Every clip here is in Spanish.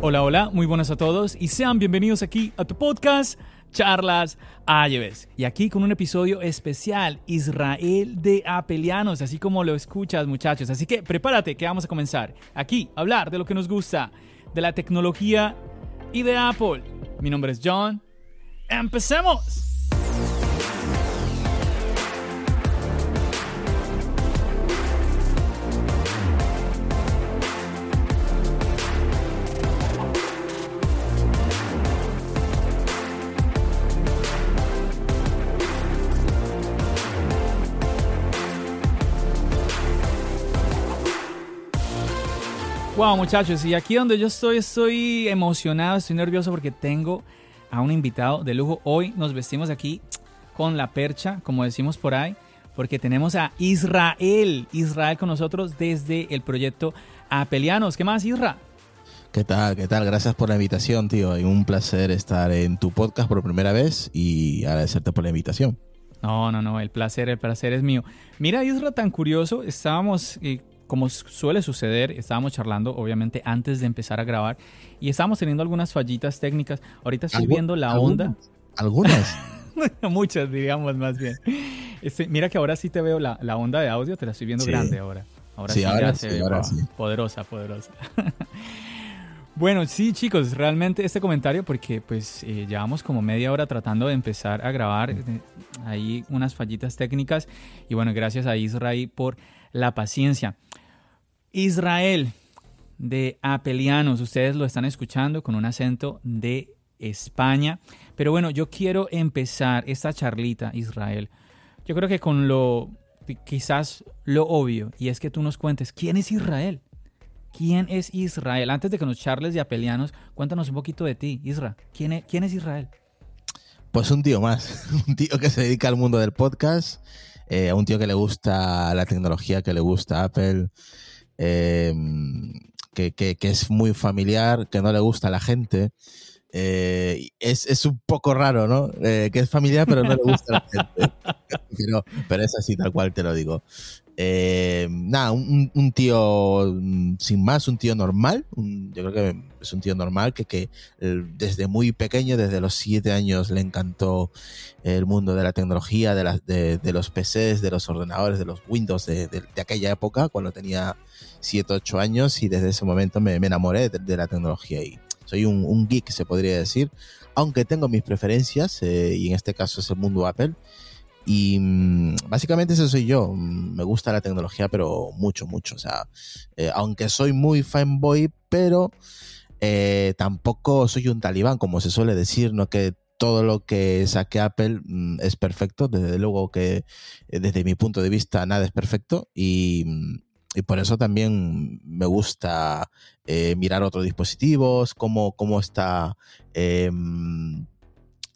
Hola, hola, muy buenas a todos y sean bienvenidos aquí a tu podcast Charlas Ayves. Y aquí con un episodio especial, Israel de Apelianos, así como lo escuchas muchachos. Así que prepárate que vamos a comenzar aquí a hablar de lo que nos gusta, de la tecnología y de Apple. Mi nombre es John. ¡Empecemos! Wow, muchachos, y aquí donde yo estoy, estoy emocionado, estoy nervioso porque tengo a un invitado de lujo. Hoy nos vestimos aquí con la percha, como decimos por ahí, porque tenemos a Israel, Israel con nosotros desde el proyecto Apelianos. ¿Qué más, Isra? ¿Qué tal? ¿Qué tal? Gracias por la invitación, tío. Y un placer estar en tu podcast por primera vez y agradecerte por la invitación. No, no, no, el placer, el placer es mío. Mira, Isra, tan curioso, estábamos eh, como suele suceder, estábamos charlando obviamente antes de empezar a grabar y estábamos teniendo algunas fallitas técnicas. Ahorita estoy viendo la onda. ¿Algunas? Muchas, diríamos más bien. Este, mira que ahora sí te veo la, onda de audio, te la estoy viendo grande ahora. Ahora sí, ahora, sí, ahora sí. Poderosa, poderosa. Bueno, sí, chicos, realmente este comentario, porque pues eh, llevamos como media hora tratando de empezar a grabar, eh, ahí unas fallitas técnicas, y bueno, gracias a Israel por la paciencia. Israel de Apelianos, ustedes lo están escuchando con un acento de España. Pero bueno, yo quiero empezar esta charlita, Israel. Yo creo que con lo, quizás lo obvio, y es que tú nos cuentes, ¿quién es Israel? ¿Quién es Israel? Antes de que nos charles de Apelianos, cuéntanos un poquito de ti, Israel. ¿Quién es, quién es Israel? Pues un tío más, un tío que se dedica al mundo del podcast, eh, a un tío que le gusta la tecnología, que le gusta Apple, em, que, es muy familiar, que no le gusta a la gente. Eh, es, un poco raro, ¿no? Eh, que es familiar, pero no le gusta a la gente. pero, pero es así, tal cual te lo digo. Eh, nada, un, tío mm, sin más, un tío normal. yo creo que es un tío normal que, que desde muy pequeño, desde los siete años, le encantó el mundo de la tecnología, de, de, los PCs, de los ordenadores, de los Windows de, aquella época, cuando tenía siete, ocho años, y desde ese momento me, enamoré de, la tecnología. Y soy un, geek, se podría decir, aunque tengo mis preferencias, eh, y en este caso es el mundo Apple. Y mm, básicamente ese soy yo. Mm, me gusta la tecnología, pero mucho, mucho. O sea, eh, aunque soy muy fanboy, pero eh, tampoco soy un talibán, como se suele decir, no que todo lo que saque Apple mm, es perfecto. Desde luego que eh, desde mi punto de vista nada es perfecto y, por eso también me gusta mirar otros dispositivos, cómo, cómo está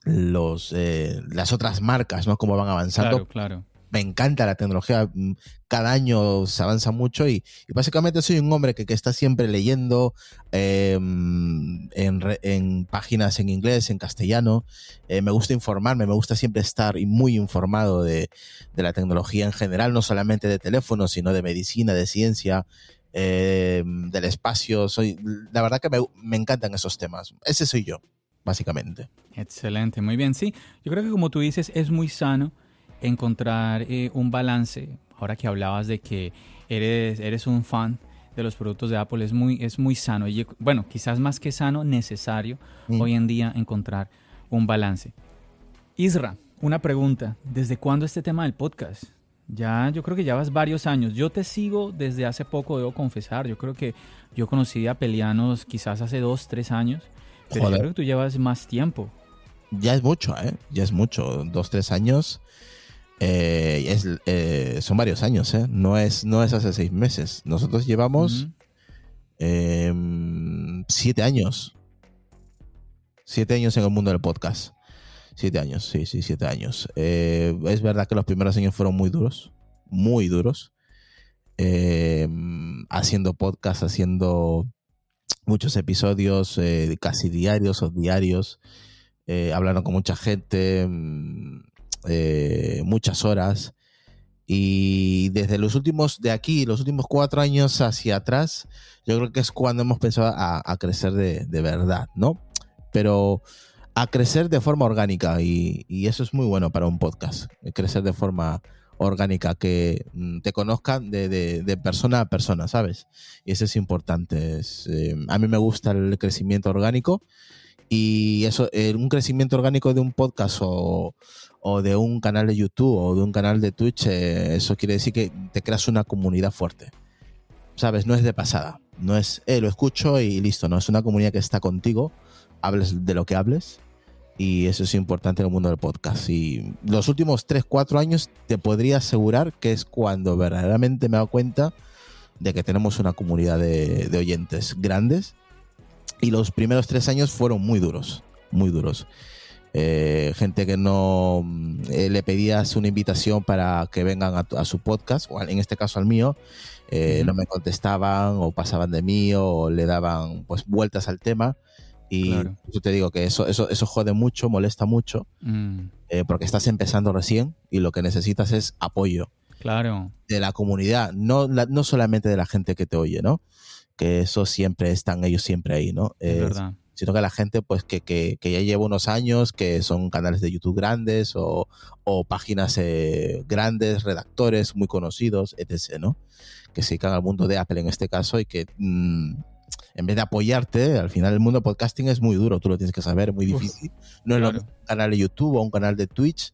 los, eh, las otras marcas, ¿no? Cómo van avanzando. Claro, claro. Me encanta la tecnología, mm, cada año se avanza mucho y, básicamente soy un hombre que, está siempre leyendo em, en, páginas en inglés, en castellano. Eh, me gusta informarme, me gusta siempre estar muy informado de, la tecnología en general, no solamente de teléfonos, sino de medicina, de ciencia, em, del espacio. Soy, la verdad que me, me encantan esos temas. Ese soy yo básicamente. Excelente, muy bien. Sí, yo creo que como tú dices, es muy sano encontrar eh, un balance. Ahora que hablabas de que eres, eres un fan de los productos de Apple, es muy, es muy sano. Y bueno, quizás más que sano, necesario mm. hoy en día encontrar un balance. Isra, una pregunta. ¿Desde cuándo este tema del podcast? Ya, yo creo que ya vas varios años. Yo te sigo desde hace poco, debo confesar. Yo creo que yo conocí a Pelianos quizás hace dos, tres años. Pero creo que tú llevas más tiempo. Ya es mucho, ¿eh? Ya es mucho. Dos, tres años. Eh, es, eh, son varios años, ¿eh? No es, no es hace seis meses. Nosotros llevamos em, siete años. Siete años en el mundo del podcast. Siete años, sí, sí, siete años. es verdad que los primeros años fueron muy duros, muy duros. Em, haciendo podcast, haciendo muchos episodios casi diarios o diarios, hablando con mucha gente em, eh, muchas horas. Y desde los últimos, de aquí, los últimos cuatro años hacia atrás, yo creo que es cuando hemos pensado a, crecer de, verdad, ¿no? Pero a crecer de forma orgánica y, eso es muy bueno para un podcast, crecer de forma orgánica, que mm, te conozcan de, persona a persona, ¿sabes? Y eso es importante. Eh, a mí me gusta el crecimiento orgánico y eso, un crecimiento orgánico de un podcast o, o, de un canal de YouTube o de un canal de Twitch, eh, eso quiere decir que te creas una comunidad fuerte. ¿Sabes? No es de pasada. No es, eh, lo escucho y listo. No, es una comunidad que está contigo, hables de lo que hables. Y eso es importante en el mundo del podcast. Y los últimos 3, 4 años te podría asegurar que es cuando verdaderamente me he dado cuenta de que tenemos una comunidad de, de oyentes grandes y los primeros tres años fueron muy duros, muy duros. Eh, gente que no eh, le pedías una invitación para que vengan a, su podcast, o en este caso al mío, eh, no me contestaban o pasaban de mí o le daban pues vueltas al tema. Y yo te digo que eso, eso, eso jode mucho, molesta mucho, mm. porque estás empezando recién y lo que necesitas es apoyo. Claro. De la comunidad, no, no solamente de la gente que te oye, ¿no? que eso siempre están ellos siempre ahí, ¿no? Es verdad. Sino que la gente, pues, que, que, que, ya lleva unos años, que son canales de YouTube grandes o, o páginas eh, grandes, redactores muy conocidos, etc., ¿no? Que se dedican al mundo de Apple en este caso y que mm, en vez de apoyarte, al final el mundo podcasting es muy duro, tú lo tienes que saber, muy difícil. no es un canal de YouTube o un canal de Twitch,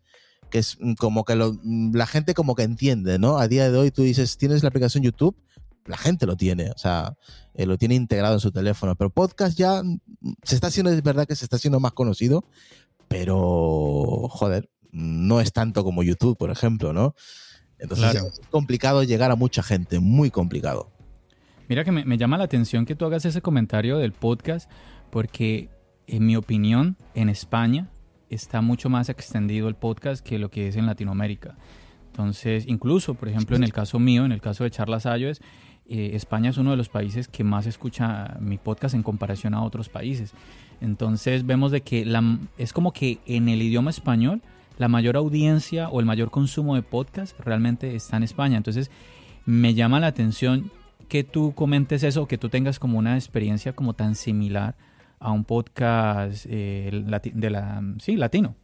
que es mm, como que lo, mm, la gente como que entiende, ¿no? A día de hoy tú dices, tienes la aplicación YouTube, la gente lo tiene, o sea, eh, lo tiene integrado en su teléfono. Pero podcast ya se está haciendo, es verdad que se está haciendo más conocido, pero joder, no es tanto como YouTube, por ejemplo, ¿no? Entonces es complicado llegar a mucha gente, muy complicado. Mira que me, llama la atención que tú hagas ese comentario del podcast, porque en mi opinión, en España está mucho más extendido el podcast que lo que es en Latinoamérica. Entonces, incluso, por ejemplo, en el caso mío, en el caso de Charlas Ayos, eh, España es uno de los países que más escucha mi podcast en comparación a otros países. Entonces vemos de que es como que en el idioma español la mayor audiencia o el mayor consumo de podcast realmente está en España. Entonces me llama la atención que tú comentes eso, que tú tengas como una experiencia como tan similar a un podcast eh, de la, sí, latino.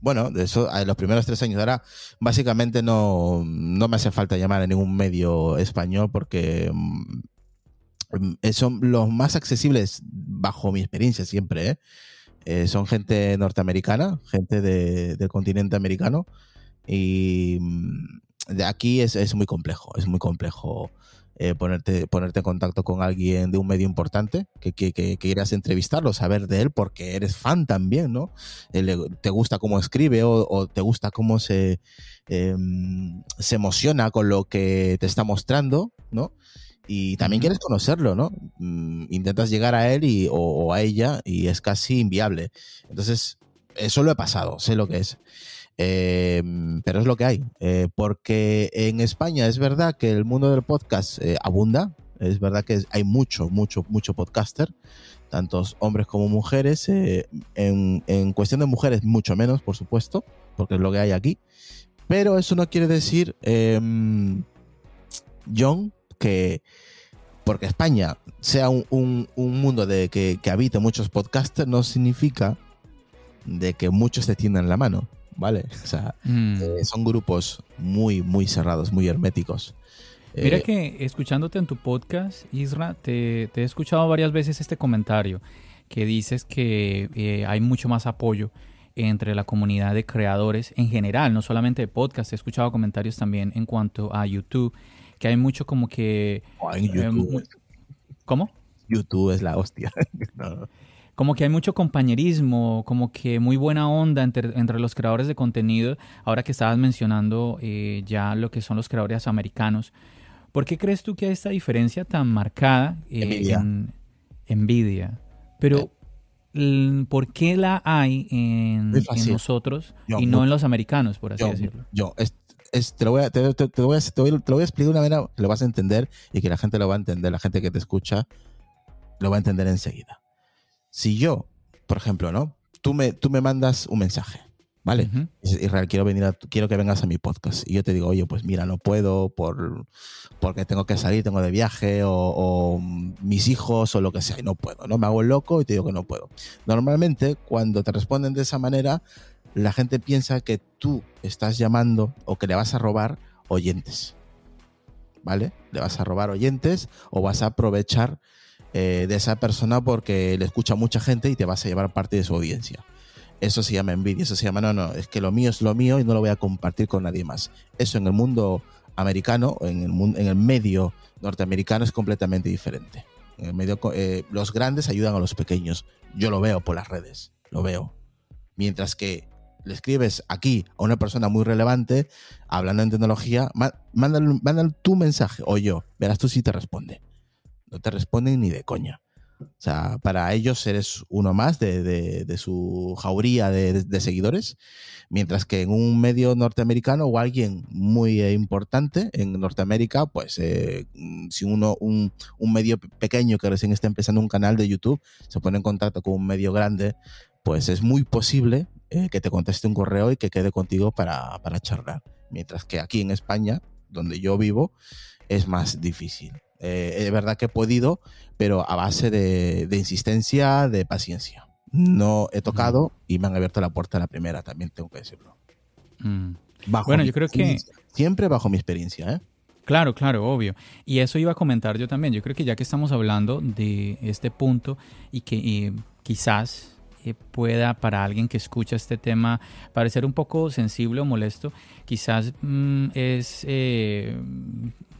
Bueno, de eso, los primeros tres años. Ahora, básicamente no, no me hace falta llamar a ningún medio español porque mm, mm, son los más accesibles, bajo mi experiencia siempre, ¿eh? Eh, son gente norteamericana, gente del continente americano. Y mm, de aquí es, es muy complejo, es muy complejo eh, ponerte, ponerte en contacto con alguien de un medio importante, que, que, que, quieras entrevistarlo, saber de él, porque eres fan también, ¿no? Eh, te gusta cómo escribe o, te gusta cómo se, em, se emociona con lo que te está mostrando, ¿no? Y también quieres conocerlo, ¿no? Mm, intentas llegar a él y, o a ella y es casi inviable. Entonces, eso lo he pasado, sé lo que es. Em, pero es lo que hay. Eh, porque en España es verdad que el mundo del podcast eh, abunda. Es verdad que hay mucho, mucho, mucho podcaster, tantos hombres como mujeres. Eh, en, cuestión de mujeres, mucho menos, por supuesto, porque es lo que hay aquí. Pero eso no quiere decir, em, John, que porque España sea un, un, mundo de que, que habite muchos podcasters, no significa de que muchos te tiendan la mano. ¿Vale? O sea, mm. eh, son grupos muy, muy cerrados, muy herméticos. Mira eh, que escuchándote en tu podcast, Isra, te, he escuchado varias veces este comentario que dices que eh, hay mucho más apoyo entre la comunidad de creadores en general, no solamente de podcast. He escuchado comentarios también en cuanto a YouTube, que hay mucho como que... Oh, YouTube. ¿Cómo? YouTube es la hostia. como que hay mucho compañerismo, como que muy buena onda entre, los creadores de contenido, ahora que estabas mencionando eh, ya lo que son los creadores americanos. ¿Por qué crees tú que hay esta diferencia tan marcada eh, en envidia? Pero, ¿por qué la hay en, nosotros y no en los americanos, por así decirlo? Yo, te, lo voy a, te, voy a, explicar de una manera que lo vas a entender y que la gente lo va a entender, la gente que te escucha lo va a entender enseguida. Si yo, por ejemplo, ¿no? Tú me, tú me mandas un mensaje ¿vale? Israel, quiero venir a, quiero que vengas a mi podcast. Y yo te digo, oye, pues mira, no puedo por, porque tengo que salir, tengo de viaje, o, mis hijos, o lo que sea, y no puedo, ¿no? Me hago el loco y te digo que no puedo. Normalmente, cuando te responden de esa manera, la gente piensa que tú estás llamando o que le vas a robar oyentes. ¿Vale? Le vas a robar oyentes o vas a aprovechar eh, de esa persona porque le escucha mucha gente y te vas a llevar parte de su audiencia. Eso se llama envidia, eso se llama, no, no, es que lo mío es lo mío y no lo voy a compartir con nadie más. Eso en el mundo americano, en el, mundo, en el medio norteamericano es completamente diferente. En el medio, eh, los grandes ayudan a los pequeños. Yo lo veo por las redes, lo veo. Mientras que le escribes aquí a una persona muy relevante, hablando en tecnología, mándale, tu mensaje o yo, verás tú si te responde. No te responden ni de coña. O sea, para ellos eres uno más de, su jauría de, seguidores, mientras que en un medio norteamericano o alguien muy importante en Norteamérica, pues eh, si uno, un, medio pequeño que recién está empezando un canal de YouTube, se pone en contacto con un medio grande, pues es muy posible eh, que te conteste un correo y que quede contigo para charlar. Mientras que aquí en España, donde yo vivo, es más difícil. Eh, es verdad que he podido, pero a base de, insistencia, de paciencia. No he tocado y me han abierto la puerta a la primera, también tengo que decirlo. Mm. bueno, yo creo que... Siempre bajo mi experiencia, ¿eh? Claro, claro, obvio. Y eso iba a comentar yo también. Yo creo que ya que estamos hablando de este punto y que quizás eh, pueda para alguien que escucha este tema parecer un poco sensible o molesto, quizás mm, es eh,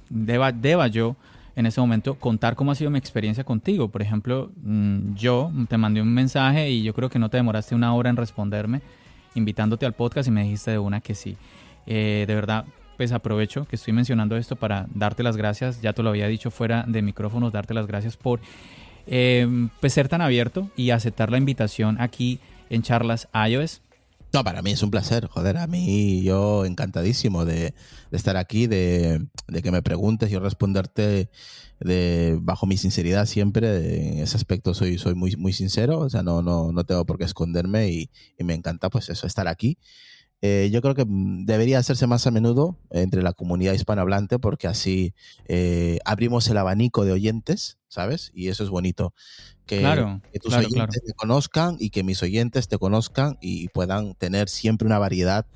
deba, deba yo en ese momento contar cómo ha sido mi experiencia contigo. Por ejemplo, mm, yo te mandé un mensaje y yo creo que no te demoraste una hora en responderme, invitándote al podcast y me dijiste de una que sí. Eh, de verdad, pues aprovecho que estoy mencionando esto para darte las gracias, ya te lo había dicho fuera de micrófonos, darte las gracias por eh, pues ser tan abierto y aceptar la invitación aquí en charlas iOS. No, para mí es un placer, joder, a mí yo encantadísimo de, estar aquí, de, que me preguntes y responderte de, bajo mi sinceridad siempre, en ese aspecto soy, soy muy, muy sincero, o sea, no, no, no tengo por qué esconderme y, y me encanta pues eso, estar aquí eh, yo creo que mm, debería hacerse más a menudo entre la comunidad hispanohablante porque así eh, abrimos el abanico de oyentes, ¿sabes? Y eso es bonito. Que, tus oyentes te conozcan y que mis oyentes te conozcan y puedan tener siempre una variedad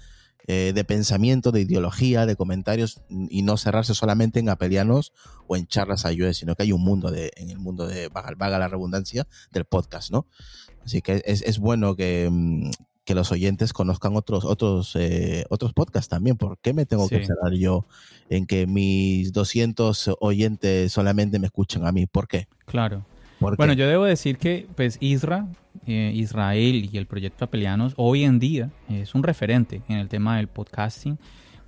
eh, de pensamiento, de ideología, de comentarios y no cerrarse solamente en apelianos o en charlas ayudas, sino que hay un mundo de, en el mundo de, vaga, la redundancia, del podcast, ¿no? Así que es, es bueno que, mm, que los oyentes conozcan otros, otros, eh, otros podcasts también. ¿Por qué me tengo que cerrar yo en que mis 200 oyentes solamente me escuchen a mí? ¿Por qué? Claro. bueno, yo debo decir que pues Isra, eh, Israel y el proyecto Apelianos hoy en día es un referente en el tema del podcasting,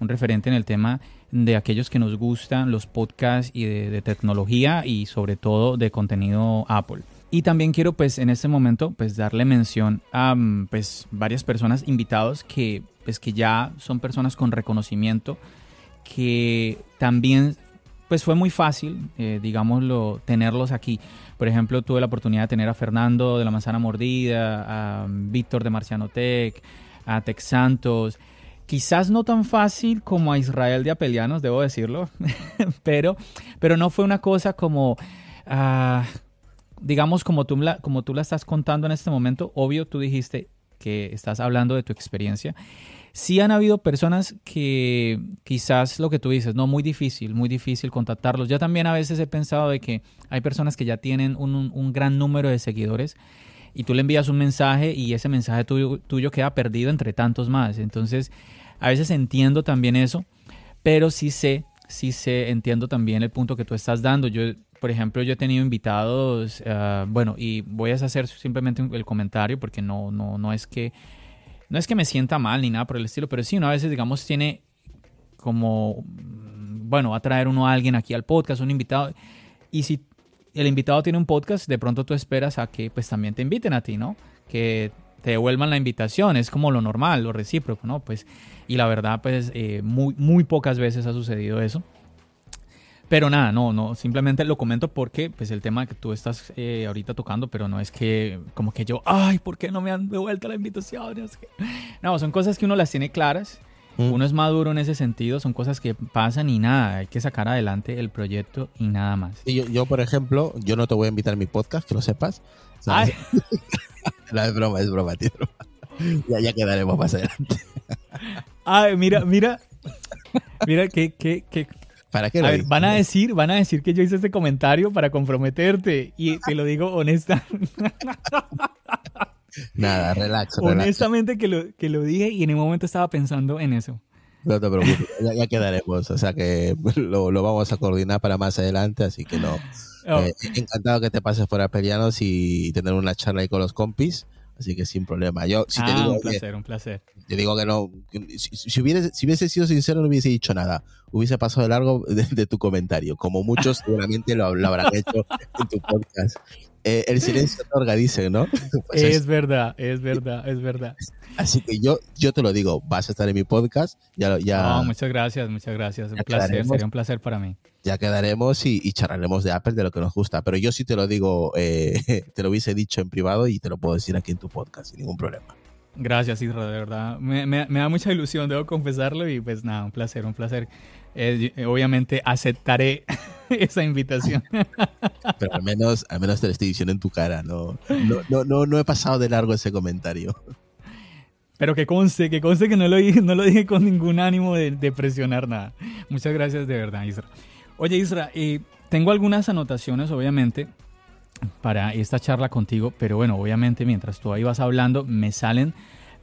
un referente en el tema de aquellos que nos gustan los podcasts y de tecnología y sobre todo de contenido Apple. Y también quiero pues en este momento pues darle mención a mm, pues varias personas invitados que pues que ya son personas con reconocimiento que también pues fue muy fácil, eh, digámoslo, tenerlos aquí. Por ejemplo, tuve la oportunidad de tener a Fernando de la Manzana Mordida, a Víctor de Marciano Tech, a Tex Santos. Quizás no tan fácil como a Israel de Apelianos, debo decirlo, pero, pero no fue una cosa como, ah, digamos, como tú, la, como tú la estás contando en este momento, obvio, tú dijiste que estás hablando de tu experiencia. Sí han habido personas que quizás lo que tú dices, no, muy difícil, muy difícil contactarlos. Yo también a veces he pensado de que hay personas que ya tienen un, gran número de seguidores y tú le envías un mensaje y ese mensaje tuyo, tuyo queda perdido entre tantos más. Entonces, a veces entiendo también eso, pero sí sé, sí sé, entiendo también el punto que tú estás dando. Yo por ejemplo, yo he tenido invitados, ah, bueno, y voy a hacer simplemente el comentario porque no, no, no es que no es que me sienta mal ni nada por el estilo, pero sí, una vez, digamos, tiene como, mm, bueno, va a traer uno a alguien aquí al podcast, un invitado, y si el invitado tiene un podcast, de pronto tú esperas a que pues también te inviten a ti, ¿no? Que te devuelvan la invitación, es como lo normal, lo recíproco, ¿no? Pues, y la verdad, pues, eh, muy, muy pocas veces ha sucedido eso. Pero nada, no, no, simplemente lo comento porque, pues, el tema que tú estás eh, ahorita tocando, pero no es que, como que yo, ay, ¿por qué no me han devuelto la invitación? No, son cosas que uno las tiene claras Mm. Uno es maduro en ese sentido, son cosas que pasan y nada, hay que sacar adelante el proyecto y nada más. yo, yo, por ejemplo, yo no te voy a invitar a mi podcast, que lo sepas. no, es broma, es broma, tío. Ya, ya quedaremos más adelante. Ay, mira, mira, mira que, que, que ¿Para qué a ver, van a decir, van a decir que yo hice este comentario para comprometerte y te lo digo honesta. Nada, relax. Honestamente que lo, que lo dije y en el momento estaba pensando en eso. No te preocupes, ya, quedaremos. O sea que lo, vamos a coordinar para más adelante, así que no. Oh. Eh, encantado que te pases por Apelianos y tener una charla ahí con los compis. Así que sin problema. Yo, si te ah, digo un placer, un placer. Te digo que no. si, hubiese, si hubiese sido sincero, no hubiese dicho nada. Hubiese pasado de largo de, tu comentario. Como muchos seguramente lo, lo habrán hecho en tu podcast. Eh, el silencio otorga, dice, ¿no? Pues es, verdad, es verdad, es verdad. Así que yo, yo te lo digo, vas a estar en mi podcast. Ya, ya, muchas gracias, muchas gracias. Un placer, sería un placer para mí. Ya quedaremos y, charlaremos de Apple, de lo que nos gusta. Pero yo sí te lo digo, eh, te lo hubiese dicho en privado y te lo puedo decir aquí en tu podcast sin ningún problema. Gracias, Isra, de verdad. Me, me, da mucha ilusión, debo confesarlo. Y pues nada, un placer, un placer. Eh, obviamente aceptaré esa invitación. Pero al menos, al menos te lo estoy diciendo en tu cara, no, no, no, no, he pasado de largo ese comentario. Pero que conste, que conste que no lo dije, no lo dije con ningún ánimo de, presionar nada. Muchas gracias de verdad, Isra. Oye, Isra, eh, tengo algunas anotaciones, obviamente, para esta charla contigo, pero bueno, obviamente mientras tú ahí vas hablando, me salen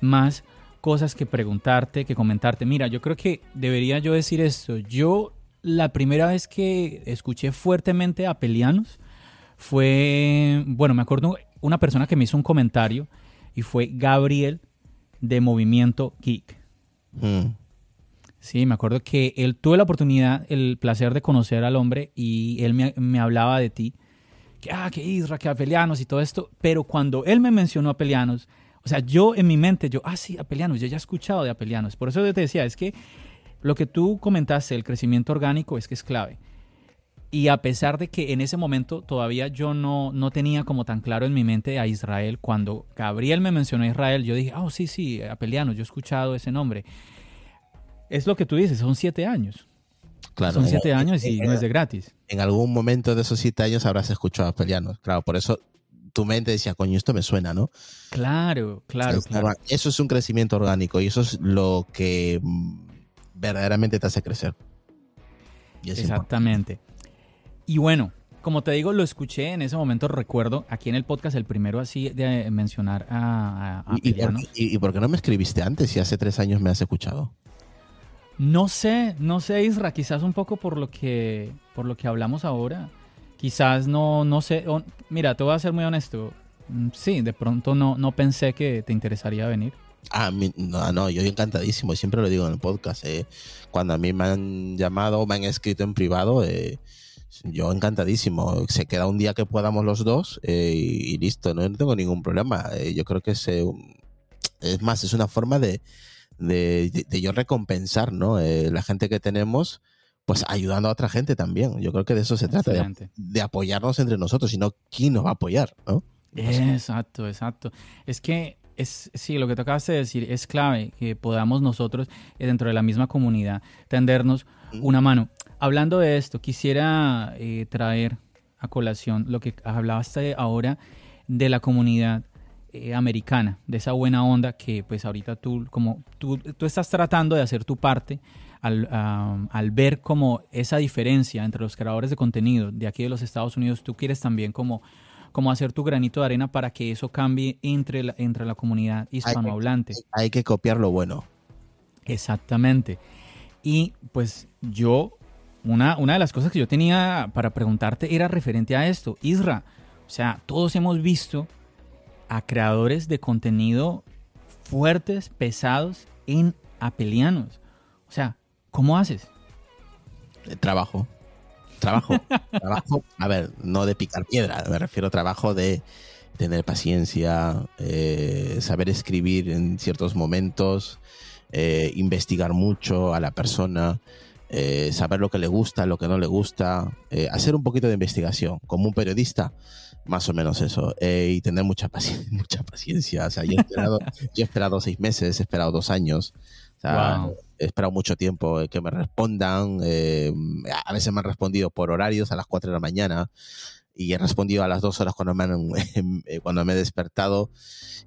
más cosas que preguntarte, que comentarte. Mira, yo creo que debería yo decir esto. Yo la primera vez que escuché fuertemente a Pelianos fue, bueno, me acuerdo una persona que me hizo un comentario y fue Gabriel de Movimiento Geek. Mm. Sí, me acuerdo que él tuvo la oportunidad, el placer de conocer al hombre y él me, hablaba de ti. Que, ah, que Isra, que Apelianos y todo esto. Pero cuando él me mencionó a Pelianos, o sea, yo en mi mente, yo, ah, sí, Apelianos, yo ya he escuchado de Apelianos. Por eso yo te decía, es que lo que tú comentaste, el crecimiento orgánico, es que es clave. Y a pesar de que en ese momento todavía yo no, no tenía como tan claro en mi mente a Israel, cuando Gabriel me mencionó a Israel, yo dije, oh, sí, sí, Apelianos, yo he escuchado ese nombre. Es lo que tú dices, son siete años. Claro, son siete años y no es de gratis. En algún momento de esos siete años habrás escuchado a Apelianos. Claro, por eso tu mente decía, coño, esto me suena, ¿no? Claro, claro, claro. Eso es un crecimiento orgánico y eso es lo que mm, verdaderamente te hace crecer. Exactamente. Y bueno, como te digo, lo escuché en ese momento, recuerdo, aquí en el podcast, el primero así de mencionar a, a, ¿Y, por, qué no me escribiste antes si hace tres años me has escuchado? No sé, no sé, Isra, quizás un poco por lo que, por lo que hablamos ahora quizás no, no sé, mira, te voy a ser muy honesto, mm, sí, de pronto no, no pensé que te interesaría venir. Ah, no, no, yo encantadísimo, siempre lo digo en el podcast, eh, cuando a mí me han llamado o me han escrito en privado, eh, yo encantadísimo, se queda un día que podamos los dos eh, y, listo, no, tengo ningún problema, yo creo que es, es más, es una forma de, de, de yo recompensar, ¿no? la gente que tenemos pues ayudando a otra gente también. Yo creo que de eso se trata, de, apoyarnos entre nosotros, sino quién nos va a apoyar, ¿no? Exacto, exacto. Es que es, sí, lo que te acabas de decir es clave que podamos nosotros, eh, dentro de la misma comunidad, tendernos una mano. Hablando de esto, quisiera eh, traer a colación lo que hablaste ahora de la comunidad eh, americana, de esa buena onda que pues ahorita tú, como tú, tú estás tratando de hacer tu parte al, ver como esa diferencia entre los creadores de contenido de aquí de los Estados Unidos, tú quieres también como, como hacer tu granito de arena para que eso cambie entre la, entre la comunidad hispanohablante. Hay, que copiar lo bueno. Exactamente. Y pues yo una, una de las cosas que yo tenía para preguntarte era referente a esto. Isra, o sea, todos hemos visto a creadores de contenido fuertes, pesados en apelianos. O sea, ¿cómo haces? Eh, trabajo. Trabajo. trabajo, a ver, no de picar piedra, me refiero a trabajo de tener paciencia, eh, saber escribir en ciertos momentos, eh, investigar mucho a la persona, saber lo que le gusta, lo que no le gusta, hacer un poquito de investigación. Como un periodista, más o menos eso. y tener mucha, paciencia, mucha paciencia. O sea, yo he esperado, yo he esperado seis meses, he esperado dos años. He esperado mucho tiempo que me respondan. Eh, a veces me han respondido por horarios a las 4 de la mañana y he respondido a las 2 horas cuando me, eh, cuando me he despertado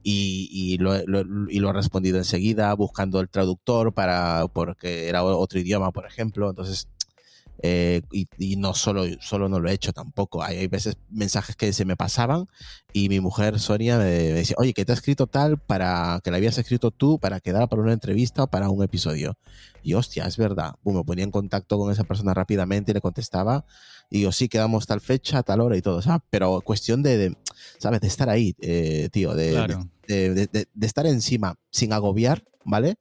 y, lo, y, lo, he respondido enseguida buscando el traductor para porque era otro idioma, por ejemplo. Entonces eh, y, no solo, solo no lo he hecho tampoco. Hay, veces mensajes que se me pasaban y mi mujer Sonia me, decía, oye, que te ha escrito tal para que la habías escrito tú para quedar para una entrevista o para un episodio. Y hostia, es verdad. me ponía en contacto con esa persona rápidamente y le contestaba. Y yo, sí, quedamos tal fecha, tal hora y todo. Pero cuestión de, ¿sabes? De estar ahí, eh, tío. De, de, de estar encima sin agobiar, ¿vale?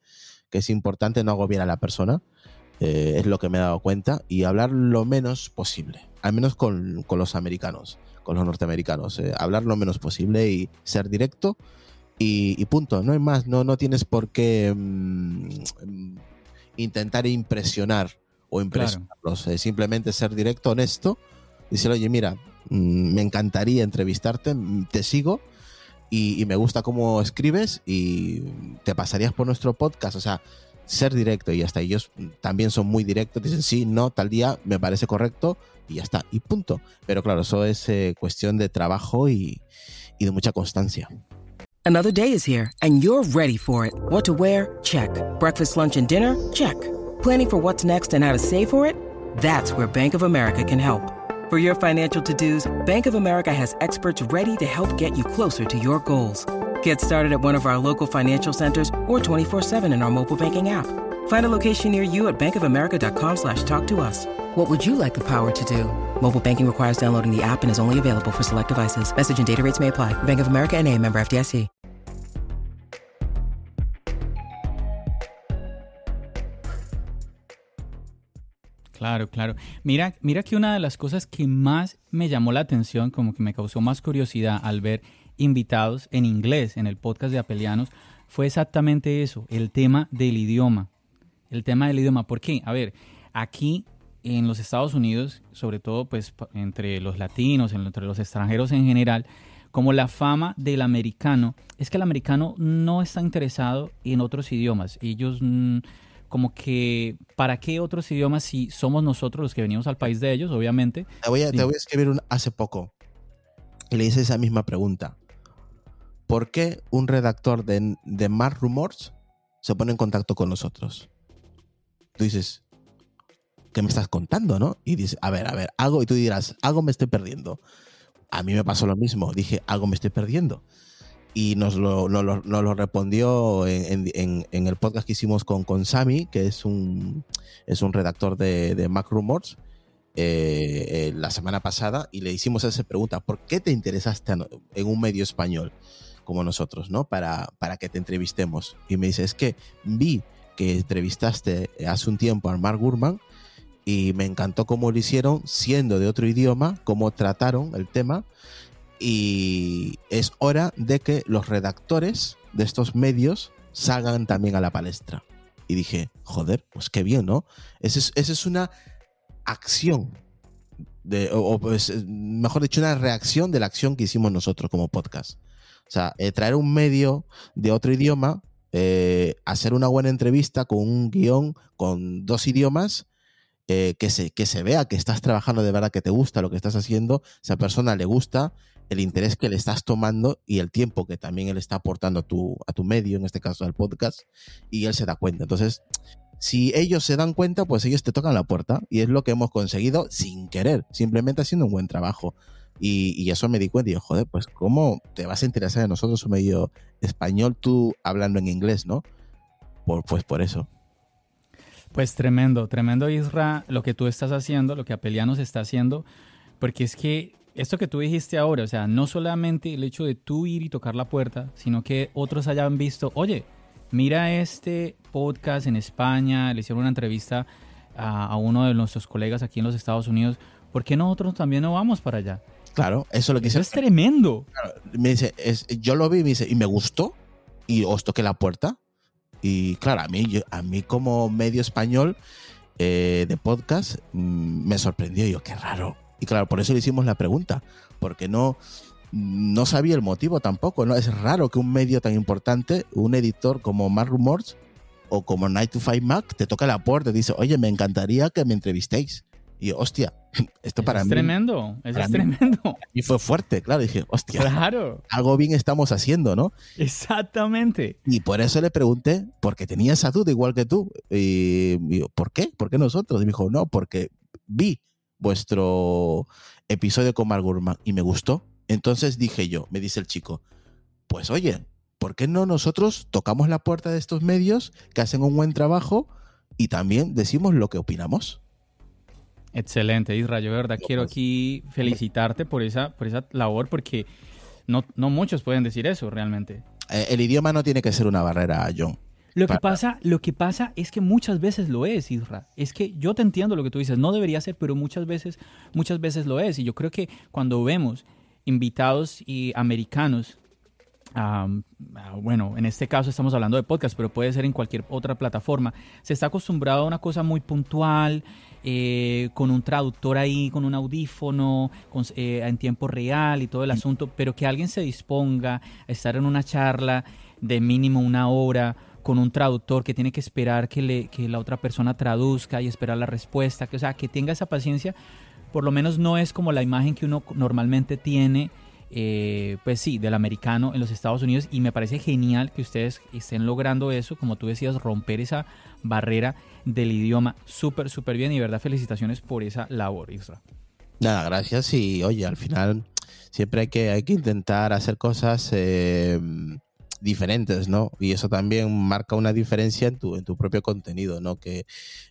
Que es importante no agobiar a la persona eh, es lo que me he dado cuenta, y hablar lo menos posible, al menos con, los americanos, con los norteamericanos, eh, hablar lo menos posible y ser directo y, punto, no hay más, no, no tienes por qué mm, intentar impresionar o impresionarlos, eh, simplemente ser directo, honesto, y decir, oye, mira, mm, me encantaría entrevistarte, mm, te sigo. Y, y, me gusta cómo escribes y te pasarías por nuestro podcast. O sea, ser directo y hasta ellos también son muy directos, dicen sí, no, tal día me parece correcto y ya está, y punto. Pero claro, eso es eh, cuestión de trabajo y, y de mucha constancia. Another day is here and you're ready for it. What to wear? Check. Breakfast, lunch and dinner? Check. Planning for what's next and how to save for it? That's where Bank of America can help. For your financial to-dos, Bank of America has experts ready to help get you closer to your goals. Get started at one of our local financial centers or 24-7 in our mobile banking app. Find a location near you at bankofamerica.com slash talk to us. What would you like the power to do? Mobile banking requires downloading the app and is only available for select devices. Message and data rates may apply. Bank of America and a member FDIC. Claro, claro. Mira, mira que una de las cosas que más me llamó la atención, como que me causó más curiosidad al ver invitados en inglés en el podcast de Apelianos fue exactamente eso, el tema del idioma. El tema del idioma. ¿Por qué? A ver, aquí en los Estados Unidos, sobre todo pues entre los latinos, entre los extranjeros en general, como la fama del americano es que el americano no está interesado en otros idiomas. Ellos mm, como que, ¿para qué otros idiomas si somos nosotros los que venimos al país de ellos, obviamente? Te voy a, te voy a escribir un, hace poco y le hice esa misma pregunta. ¿Por qué un redactor de, de Más Rumors se pone en contacto con nosotros? Tú dices, ¿qué me estás contando, no? Y dices, a ver, a ver, algo, y tú dirás, algo me estoy perdiendo. A mí me pasó lo mismo, dije, algo me estoy perdiendo. Y nos lo, lo respondió en, el podcast que hicimos con, con Sami, que es un, es un redactor de, de Mac Rumors, eh, eh, la semana pasada, y le hicimos esa pregunta, ¿por qué te interesaste en un medio español? Como nosotros, ¿no? Para, para que te entrevistemos. Y me dice, es que vi que entrevistaste hace un tiempo a Mark Gurman y me encantó cómo lo hicieron, siendo de otro idioma, cómo trataron el tema. Y es hora de que los redactores de estos medios salgan también a la palestra. Y dije, joder, pues qué bien, ¿no? Esa es, es una acción, de, o, pues, mejor dicho, una reacción de la acción que hicimos nosotros como podcast. Sea, eh, traer un medio de otro idioma, eh, hacer una buena entrevista con un guion con dos idiomas, eh, que, se, que se vea que estás trabajando de verdad, que te gusta lo que estás haciendo, esa persona le gusta el interés que le estás tomando y el tiempo que también él está aportando a tu, a tu medio, en este caso al podcast, y él se da cuenta. Entonces, si ellos se dan cuenta, pues ellos te tocan la puerta y es lo que hemos conseguido sin querer, simplemente haciendo un buen trabajo. Y, eso me di cuenta y yo, joder, pues cómo te vas a interesar en nosotros un medio español tú hablando en inglés, ¿no? Por, pues por eso. Pues tremendo, tremendo Isra, lo que tú estás haciendo, lo que Apelianos está haciendo, porque es que esto que tú dijiste ahora, o sea, no solamente el hecho de tú ir y tocar la puerta, sino que otros hayan visto, oye, mira este podcast en España, le hicieron una entrevista a, uno de nuestros colegas aquí en los Estados Unidos, ¿por qué nosotros también no vamos para allá? Claro, eso es lo que Eso es tremendo. me dice, yo lo vi me dice, y me gustó, y os toqué la puerta. Y claro, a mí, a mí como medio español eh, de podcast mm, me sorprendió. Yo, qué raro. Y claro, por eso le hicimos la pregunta, porque no, no sabía el motivo tampoco. ¿no? Es raro que un medio tan importante, un editor como Mark Rumors o como Night to Five Mac, te toca la puerta y dice, oye, me encantaría que me entrevistéis. Y hostia, esto para es mí. Tremendo, es tremendo. Y fue fuerte, claro. Dije, hostia, claro. algo bien estamos haciendo, ¿no? Exactamente. Y por eso le pregunté, porque tenía esa duda igual que tú. Y, yo, ¿por qué? ¿Por qué nosotros? Y me dijo, no, porque vi vuestro episodio con Mark Gurman y me gustó. Entonces dije yo, me dice el chico, pues oye, ¿por qué no nosotros tocamos la puerta de estos medios que hacen un buen trabajo y también decimos lo que opinamos? Excelente, Isra. Yo de verdad quiero aquí felicitarte por esa, por esa labor porque no, no muchos pueden decir eso realmente. Eh, el idioma no tiene que ser una barrera, John. Lo que, pasa, lo que pasa es que muchas veces lo es, Isra. Es que yo te entiendo lo que tú dices, no debería ser, pero muchas veces, muchas veces lo es. Y yo creo que cuando vemos invitados y americanos Ah, bueno, en este caso estamos hablando de podcast, pero puede ser en cualquier otra plataforma. Se está acostumbrado a una cosa muy puntual, eh, con un traductor ahí, con un audífono, eh, en tiempo real y todo el asunto, pero que alguien se disponga a estar en una charla de mínimo una hora con un traductor que tiene que esperar que, le, que la otra persona traduzca y esperar la respuesta, que, o sea, que tenga esa paciencia, por lo menos no es como la imagen que uno normalmente tiene eh, pues sí, del americano en los Estados Unidos y me parece genial que ustedes estén logrando eso, como tú decías, romper esa barrera del idioma súper, súper bien y verdad felicitaciones por esa labor, Isra. Nada, gracias y oye, al final siempre hay que, hay que intentar hacer cosas eh, diferentes, ¿no? Y eso también marca una diferencia en tu, en tu propio contenido, ¿no? Que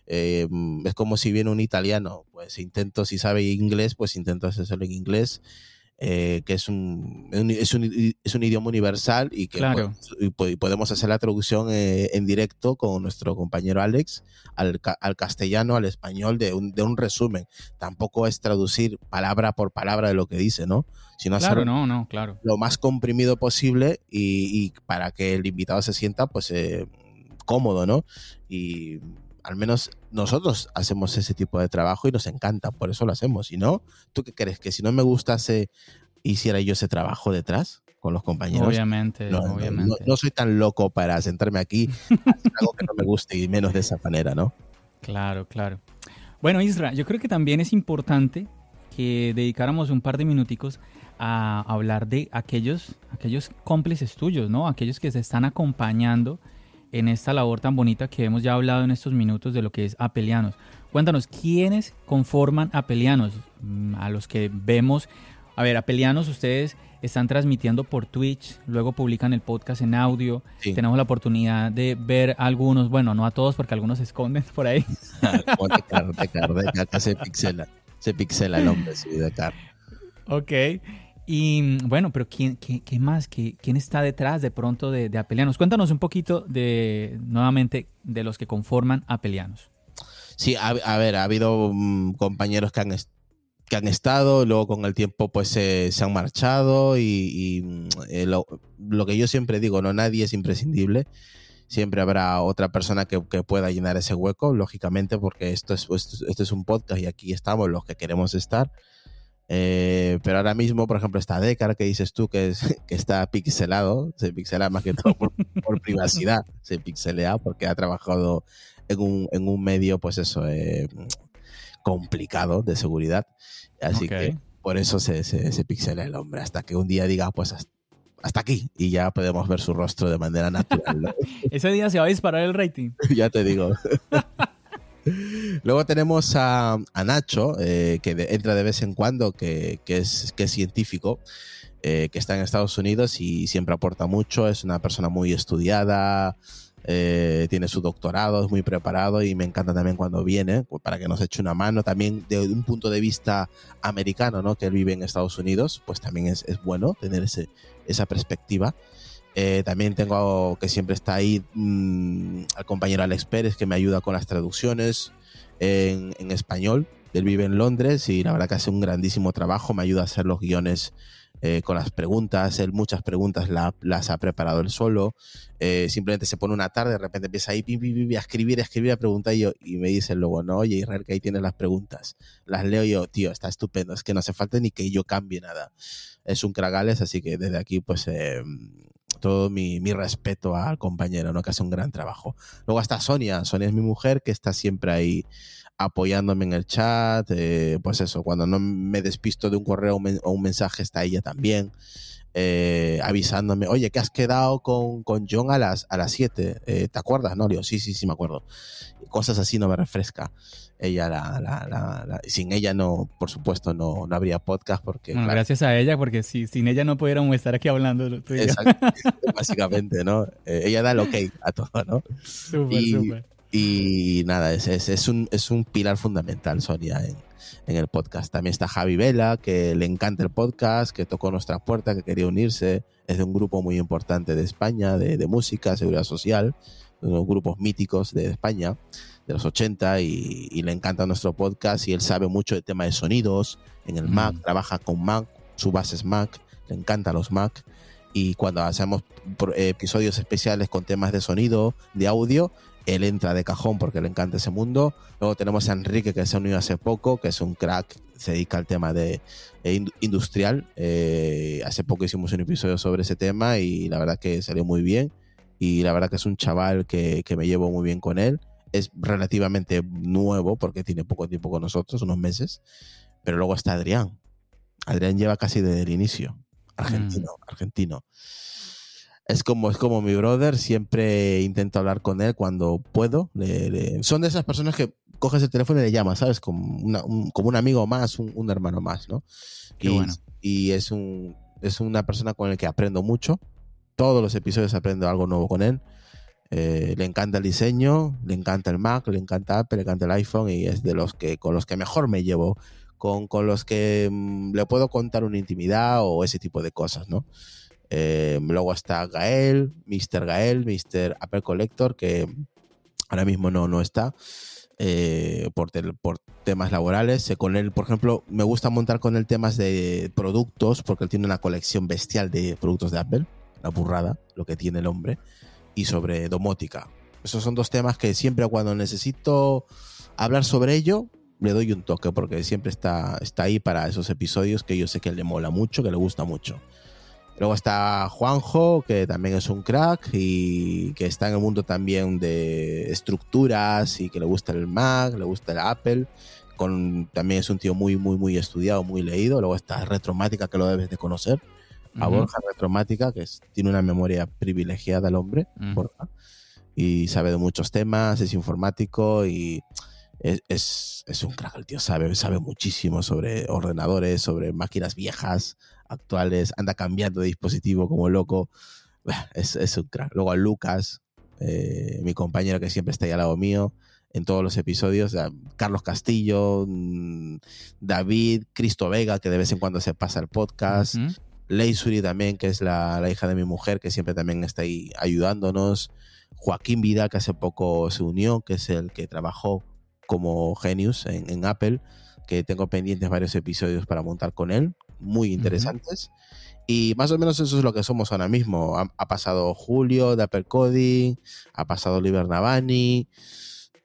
eh, es como si viene un italiano, pues intento, si sabe inglés, pues intento hacerlo en inglés eh, que es un, es un, es, un, idioma universal y que podemos hacer la traducción eh, en directo con nuestro compañero Alex al, al castellano, al español de un, de un, resumen. Tampoco es traducir palabra por palabra de lo que dice, ¿no? Sino claro, hacer no, no, claro. lo más comprimido posible y, y para que el invitado se sienta pues eh, cómodo, ¿no? Y al menos nosotros hacemos ese tipo de trabajo y nos encanta, por eso lo hacemos. Si no, ¿tú qué crees? ¿Que si no me gustase, hiciera yo ese trabajo detrás con los compañeros? Obviamente, no, obviamente. No, soy tan loco para sentarme aquí hacer algo que no me guste y menos de esa manera, ¿no? Claro, claro. Bueno, Isra, yo creo que también es importante que dedicáramos un par de minuticos a hablar de aquellos, aquellos cómplices tuyos, ¿no? Aquellos que se están acompañando en esta labor tan bonita que hemos ya hablado en estos minutos de lo que es Apelianos. Cuéntanos, ¿quiénes conforman Apelianos? Mm, a los que vemos, a ver, Apelianos, ustedes están transmitiendo por Twitch, luego publican el podcast en audio. Tenemos la oportunidad de ver algunos, bueno, no a todos porque algunos se esconden por ahí. se pixela, se pixela el hombre, sí, de acá. Ok. Y mm, bueno, pero ¿quién, qué, más? ¿Quién está detrás de pronto de, de, Apelianos? Cuéntanos un poquito de, nuevamente, de los que conforman Apelianos. Sí, a, ver, ha habido mm, compañeros que han, que han estado, luego con el tiempo pues se han marchado y, mm, eh, lo, que yo siempre digo, no nadie es imprescindible. Siempre habrá otra persona que, pueda llenar ese hueco, lógicamente, porque esto es, esto es un podcast y aquí estamos los que queremos estar. Eh, pero ahora mismo, por ejemplo, está Decar que dices tú que, es, que está pixelado, se pixela más que todo por, privacidad, se pixelea porque ha trabajado en un, en un medio, pues eso, eh, complicado de seguridad. Así que por eso se, se, pixela el hombre, hasta que un día diga, pues hasta, aquí, y ya podemos ver su rostro de manera natural. Ese día se va a disparar el rating. ya te digo. Luego tenemos a, Nacho, eh, que entra de vez en cuando, que, es, que es científico, eh, que está en Estados Unidos y siempre aporta mucho. Es una persona muy estudiada, eh, tiene su doctorado, es muy preparado y me encanta también cuando viene, pues, para que nos eche una mano. También de un punto de vista americano, ¿no? que él vive en Estados Unidos, pues también es, bueno tener ese, esa perspectiva. Eh, también tengo que siempre está ahí mm, al compañero Alex Pérez, que me ayuda con las traducciones en, español. Él vive en Londres y la verdad que hace un grandísimo trabajo, me ayuda a hacer los guiones eh, con las preguntas. Él muchas preguntas las ha preparado él solo. Eh, simplemente se pone una tarde, de repente empieza ahí a escribir, a escribir, a preguntar y, yo, y me dice luego, no, oye Israel, que ahí tienes las preguntas. Las leo yo, tío, está estupendo, es que no hace falta ni que yo cambie nada. Es un cragales, así que desde aquí pues... Todo mi, mi, respeto al compañero, ¿no? que hace un gran trabajo. Luego está Sonia, Sonia es mi mujer que está siempre ahí apoyándome en el chat, eh, pues eso, cuando no me despisto de un correo o un mensaje está ella también. Eh, avisándome, oye, que has quedado con, con, John a las, a las 7, eh, ¿te acuerdas? No, sí, sí, sí, me acuerdo. Cosas así no me refresca. Ella, la, la, la, sin ella no, por supuesto, no, no habría podcast porque... gracias a ella, porque si, sin ella no pudiéramos estar aquí hablando. Tú básicamente, ¿no? ella da el ok a todo, ¿no? Súper, súper. Y nada, es, es, un, es un pilar fundamental, Sonia, en, en, el podcast. También está Javi Vela, que le encanta el podcast, que tocó nuestra puerta, que quería unirse. Es de un grupo muy importante de España, de, de música, seguridad social, unos grupos míticos de España, de los 80, y, y, le encanta nuestro podcast. Y él sabe mucho del tema de sonidos en el Mac, mm. trabaja con Mac, su base es Mac, le encanta los Mac y cuando hacemos episodios especiales con temas de sonido, de audio, él entra de cajón porque le encanta ese mundo. Luego tenemos a Enrique que se unió hace poco, que es un crack, se dedica al tema de, industrial. Eh, hace poco hicimos un episodio sobre ese tema y la verdad que salió muy bien. Y la verdad que es un chaval que, me llevo muy bien con él. Es relativamente nuevo porque tiene poco tiempo con nosotros, unos meses. Pero luego está Adrián. Adrián lleva casi desde el inicio. Argentino, mm. argentino es como, es como mi brother, siempre intento hablar con él cuando puedo. son de esas personas que coges el teléfono y le llamas, ¿sabes? Como, un, como un amigo más, un, hermano más, ¿no? Qué y, bueno. Y es, un, es una persona con el que aprendo mucho. Todos los episodios aprendo algo nuevo con él. Eh, le encanta el diseño, le encanta el Mac, le encanta Apple, le encanta el iPhone y es de los que con los que mejor me llevo, con, con los que mm, le puedo contar una intimidad o ese tipo de cosas, ¿no? Eh, luego está Gael, Mr. Gael, Mr. Apple Collector, que ahora mismo no, no está eh, por, por temas laborales. Con él, por ejemplo, me gusta montar con él temas de productos, porque él tiene una colección bestial de productos de Apple, la burrada, lo que tiene el hombre, y sobre domótica. Esos son dos temas que siempre cuando necesito hablar sobre ello, le doy un toque, porque siempre está, está ahí para esos episodios que yo sé que le mola mucho, que le gusta mucho. Luego está Juanjo, que también es un crack y que está en el mundo también de estructuras y que le gusta el Mac, le gusta el Apple. Con, también es un tío muy, muy, muy estudiado, muy leído. Luego está Retromática, que lo debes de conocer. A Borja Retromática, que tiene una memoria privilegiada el hombre, y sabe de muchos temas, es informático y es, es, un crack. El tío sabe, sabe muchísimo sobre ordenadores, sobre máquinas viejas, actuales, anda cambiando de dispositivo como loco. Es, es un crack. Luego a Lucas, eh, mi compañero que siempre está ahí al lado mío en todos los episodios, Carlos Castillo, mm, David, Cristo Vega, que de vez en cuando se pasa el podcast, uh también, que es la, la, hija de mi mujer, que siempre también está ahí ayudándonos, Joaquín Vida, que hace poco se unió, que es el que trabajó como Genius en, en Apple, que tengo pendientes varios episodios para montar con él, muy interesantes. Y más o menos eso es lo que somos ahora mismo. Ha, pasado Julio de Apple Coding, ha pasado Oliver Navani,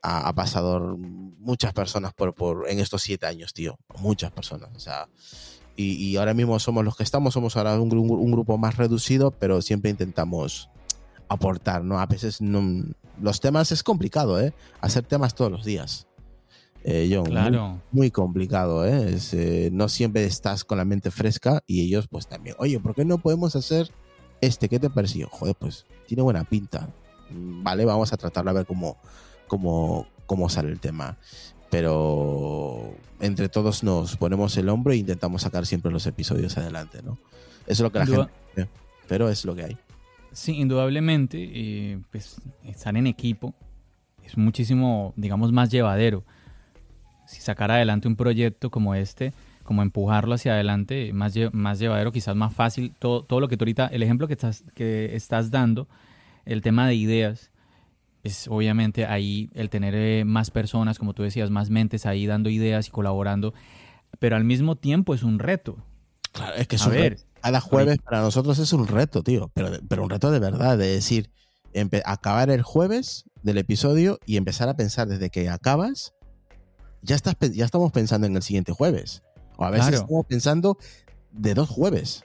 ha, pasado muchas personas por, por, en estos siete años, tío. Muchas personas. O sea, y, ahora mismo somos los que estamos, somos ahora un, un, grupo más reducido, pero siempre intentamos aportar, ¿no? A veces no, los temas es complicado, ¿eh? Hacer temas todos los días. Eh, John, claro. muy, complicado, ¿eh? ¿eh? No siempre estás con la mente fresca y ellos pues también, oye, ¿por qué no podemos hacer este? ¿Qué te pareció? Joder, pues tiene buena pinta. Mm, vale, vamos a tratarlo a ver cómo, cómo, cómo sale el tema. Pero entre todos nos ponemos el hombro e intentamos sacar siempre los episodios adelante, ¿no? Eso es lo que la gente... Pero es lo que hay. Sí, indudablemente, eh, pues estar en equipo es muchísimo, digamos, más llevadero. Si sacar adelante un proyecto como este, como empujarlo hacia adelante, más, más llevadero, quizás más fácil, todo, todo lo que tú ahorita, el ejemplo que estás, que estás dando, el tema de ideas, es obviamente ahí el tener eh, más personas, como tú decías, más mentes ahí dando ideas y colaborando, pero al mismo tiempo es un reto. Claro, es que es ver, Cada jueves para nosotros es un reto, tío, pero, pero un reto de verdad, de decir, acabar el jueves del episodio y empezar a pensar desde que acabas, ya, estás, ya estamos pensando en el siguiente jueves. O a veces estamos pensando de dos jueves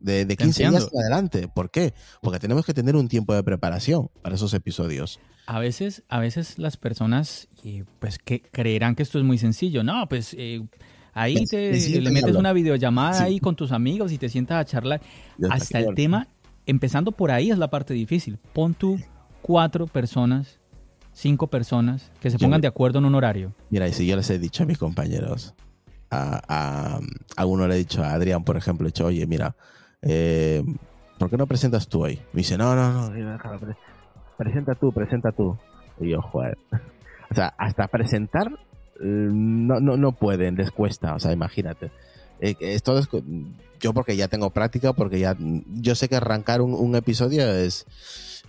de, de 15 días en adelante. ¿Por qué? Porque tenemos que tener un tiempo de preparación para esos episodios. A veces, a veces las personas pues que creerán que esto es muy sencillo. No, pues eh, ahí te, le metes una videollamada ahí con tus amigos y te sientas a charlar. Hasta el tema, empezando por ahí es la parte difícil. Pon tú cuatro personas, cinco personas que se pongan de acuerdo en un horario. Mira, y si yo les he dicho a mis compañeros, a, a, uno le he dicho a Adrián, por ejemplo, he dicho, oye, mira, eh, ¿por qué no presentas tú hoy? Me dice, no, no, no, presenta tú, presenta tú. Y yo, joder. O sea, hasta presentar mm, no, no, no pueden, les cuesta, o sea, imagínate. Eh, esto es, yo porque ya tengo práctica, porque ya yo sé que arrancar un, episodio es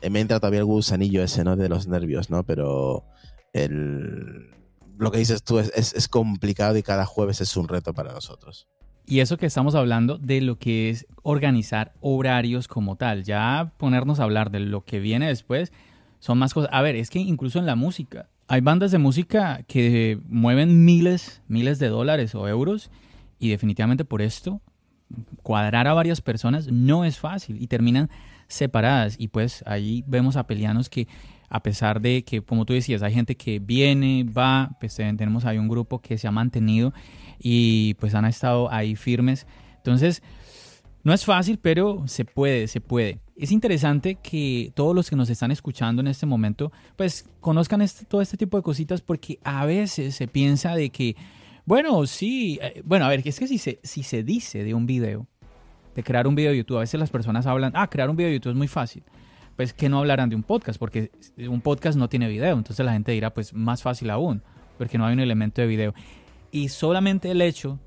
eh, me entra todavía el gusanillo ese, ¿no? De los nervios, ¿no? Pero el, lo que dices tú es, es complicado y cada jueves es un reto para nosotros. Y eso que estamos hablando de lo que es organizar horarios como tal. Ya ponernos a hablar de lo que viene después son más cosas. A ver, es que incluso en la música. Hay bandas de música que mueven miles, miles de dólares o euros y definitivamente por esto cuadrar a varias personas no es fácil y terminan separadas y pues ahí vemos a pelianos que a pesar de que como tú decías hay gente que viene, va, pues tenemos ahí un grupo que se ha mantenido y pues han estado ahí firmes. Entonces, no es fácil, pero se puede, se puede. Es interesante que todos los que nos están escuchando en este momento, pues conozcan este, todo este tipo de cositas porque a veces se piensa de que, bueno, sí, eh, bueno, a ver, es que si se, si se dice de un video, de crear un video de YouTube, a veces las personas hablan, ah, crear un video de YouTube es muy fácil. Pues que no hablarán de un podcast, porque un podcast no tiene video, entonces la gente dirá, pues más fácil aún, porque no hay un elemento de video. Y solamente el hecho,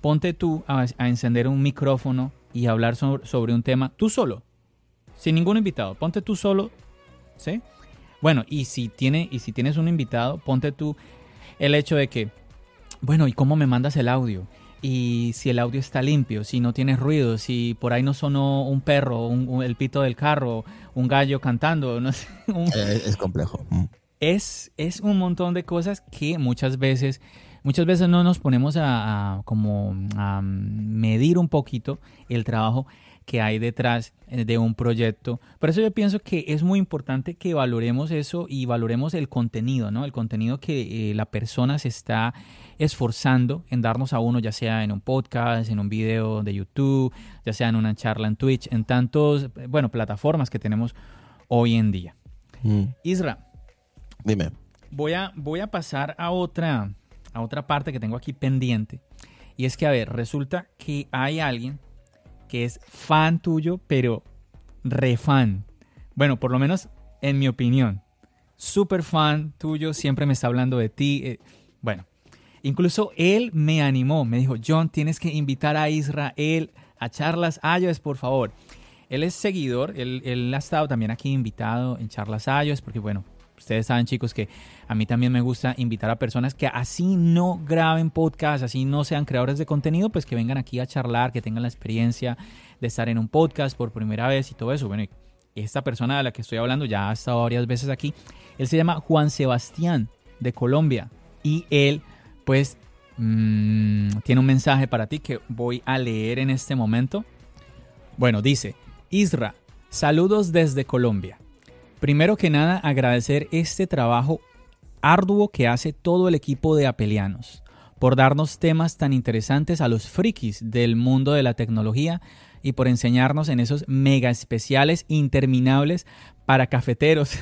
ponte tú a, encender un micrófono y hablar sobre, un tema tú solo, sin ningún invitado. Ponte tú solo, ¿sí? Bueno, y si, tiene, y si tienes un invitado, ponte tú el hecho de que, bueno, ¿y cómo me mandas el audio? Y si el audio está limpio, si no tienes ruido, si por ahí no sonó un perro, el pito del carro, un gallo cantando, no sé. es, complejo. Mm. Es, es un montón de cosas que muchas veces muchas veces no nos ponemos a, como a medir un poquito el trabajo que hay detrás eh, de un proyecto. Por eso yo pienso que es muy importante que valoremos eso y valoremos el contenido, ¿no? El contenido que eh, la persona se está esforzando en darnos a uno, ya sea en un podcast, en un video de YouTube, ya sea en una charla en Twitch, en tantos, bueno, plataformas que tenemos hoy en día. Mm. Isra. Dime. Voy a, voy a pasar a otra, a otra parte que tengo aquí pendiente. Y es que, a ver, resulta que hay alguien que es fan tuyo, pero refan. Bueno, por lo menos en mi opinión. Súper fan tuyo, siempre me está hablando de ti. Eh, bueno, incluso él me animó, me dijo, John, tienes que invitar a Israel a charlas iOS, por favor. Él es seguidor, él, él ha estado también aquí invitado en charlas iOS, porque bueno, ustedes saben chicos que a mí también me gusta invitar a personas que así no graben podcast, así no sean creadores de contenido, pues que vengan aquí a charlar, que tengan la experiencia de estar en un podcast por primera vez y todo eso. Bueno, esta persona de la que estoy hablando ya ha estado varias veces aquí. Él se llama Juan Sebastián de Colombia y él pues mm, tiene un mensaje para ti que voy a leer en este momento. Bueno, dice, Isra, saludos desde Colombia. Primero que nada, agradecer este trabajo arduo que hace todo el equipo de Apelianos por darnos temas tan interesantes a los frikis del mundo de la tecnología y por enseñarnos en esos mega especiales interminables para cafeteros.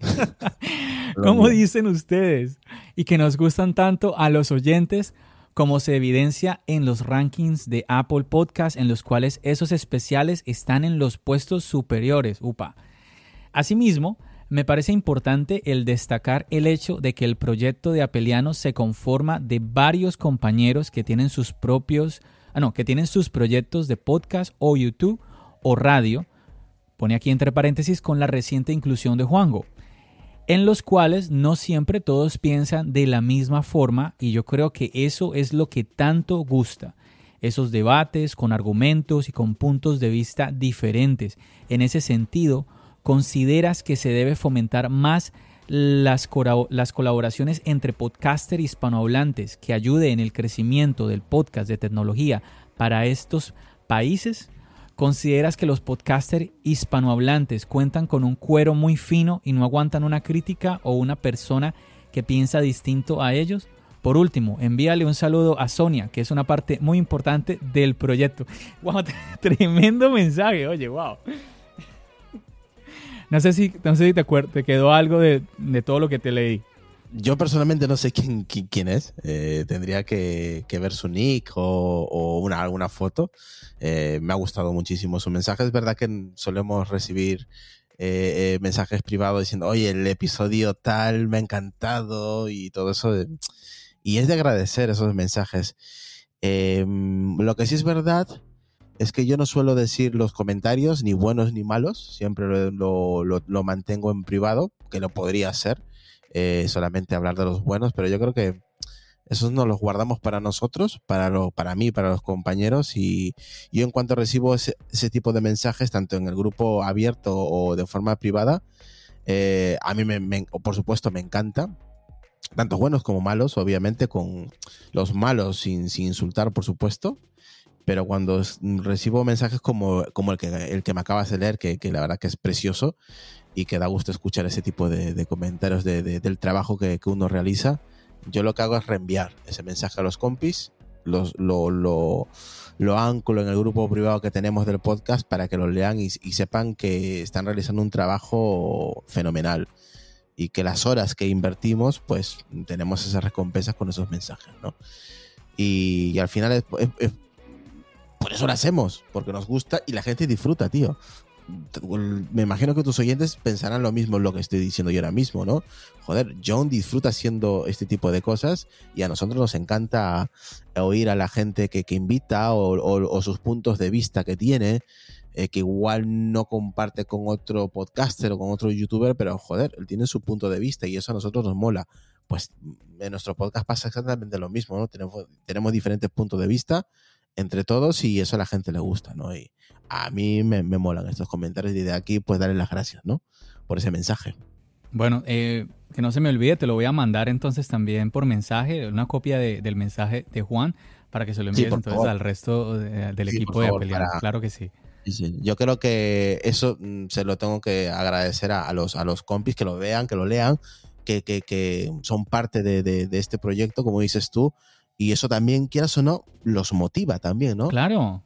¿Cómo dicen ustedes? Y que nos gustan tanto a los oyentes como se evidencia en los rankings de Apple Podcast, en los cuales esos especiales están en los puestos superiores. Upa. Asimismo, me parece importante el destacar el hecho de que el proyecto de Apelianos se conforma de varios compañeros que tienen sus propios, ah, no, que tienen sus proyectos de podcast o YouTube o radio, pone aquí entre paréntesis con la reciente inclusión de Juango, en los cuales no siempre todos piensan de la misma forma y yo creo que eso es lo que tanto gusta esos debates con argumentos y con puntos de vista diferentes. En ese sentido, ¿Consideras que se debe fomentar más las, colaboraciones entre podcaster hispanohablantes que ayude en el crecimiento del podcast de tecnología para estos países? ¿Consideras que los podcasters hispanohablantes cuentan con un cuero muy fino y no aguantan una crítica o una persona que piensa distinto a ellos? Por último, envíale un saludo a Sonia, que es una parte muy importante del proyecto. ¡Wow! Tremendo mensaje, oye, wow. No sé si, no sé si te, te quedó algo de, todo lo que te leí. Yo personalmente no sé quién, quién, es. Eh, tendría que, ver su nick o, una, alguna foto. Eh, me ha gustado muchísimo su mensaje. Es verdad que solemos recibir eh, mensajes privados diciendo, oye, el episodio tal me ha encantado y todo eso. Y es de agradecer esos mensajes. lo que sí es verdad es que yo no suelo decir los comentarios, ni buenos ni malos, siempre lo, lo, mantengo en privado, que lo podría hacer, eh, solamente hablar de los buenos, pero yo creo que esos nos los guardamos para nosotros, para, lo, para mí, para los compañeros, y yo en cuanto recibo ese, tipo de mensajes, tanto en el grupo abierto o de forma privada, eh, a mí, me, por supuesto, me encanta, tanto buenos como malos, obviamente, con los malos sin, sin insultar, por supuesto, pero cuando recibo mensajes como, como el, que, el que me acabas de leer, que, la verdad que es precioso y que da gusto escuchar ese tipo de, comentarios del trabajo que, uno realiza, yo lo que hago es reenviar ese mensaje a los compis, los, lo, lo, lo anclo en el grupo privado que tenemos del podcast para que lo lean y, y sepan que están realizando un trabajo fenomenal y que las horas que invertimos, pues tenemos esas recompensas con esos mensajes, ¿no? Y, al final por eso lo hacemos, porque nos gusta y la gente disfruta, tío. Me imagino que tus oyentes pensarán lo mismo en lo que estoy diciendo yo ahora mismo, ¿no? Joder, John disfruta haciendo este tipo de cosas y a nosotros nos encanta oír a la gente que, invita o, sus puntos de vista que tiene, eh, que igual no comparte con otro podcaster o con otro youtuber, pero joder, él tiene su punto de vista y eso a nosotros nos mola. Pues en nuestro podcast pasa exactamente lo mismo, ¿no? Tenemos, tenemos diferentes puntos de vista entre todos y eso a la gente le gusta, ¿no? Y a mí me, me molan estos comentarios y de aquí pues darle las gracias, ¿no? Por ese mensaje. Bueno, eh, que no se me olvide, te lo voy a mandar entonces también por mensaje, una copia del mensaje de Juan para que se lo envíes entonces al resto del equipo de Apeliano. Claro que sí. Sí, Yo creo que eso mm, se lo tengo que agradecer a, los, a los compis que lo vean, que lo lean, que, que, que son parte de, de, de, este proyecto, como dices tú, y eso también, quieras o no, los motiva también, ¿no? Claro.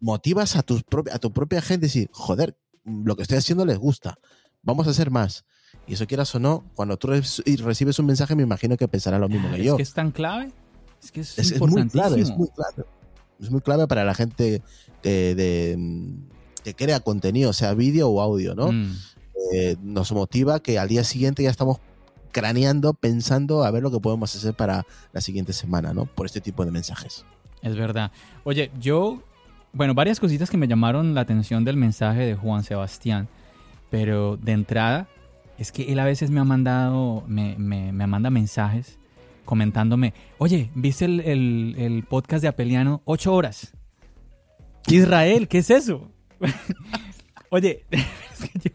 Motivas a, tus a tu propia gente y decir, joder, lo que estoy haciendo les gusta, vamos a hacer más. Y eso quieras o no, cuando tú recibes un mensaje, me imagino que pensará lo mismo que yo. Es que es tan clave. Es que es, es, muy clave, es muy clave. Es muy clave para la gente que, de, que crea contenido, sea vídeo o audio, ¿no? Mm. Eh, nos motiva que al día siguiente ya estamos craneando, pensando a ver lo que podemos hacer para la siguiente semana, ¿no? Por este tipo de mensajes. Es verdad. Oye, yo, bueno, varias cositas que me llamaron la atención del mensaje de Juan Sebastián, pero de entrada, es que él a veces me ha mandado, me, me, manda mensajes comentándome, oye, ¿viste el, el podcast de Apeliano? Ocho horas. Israel, ¿qué es eso? oye, es que yo,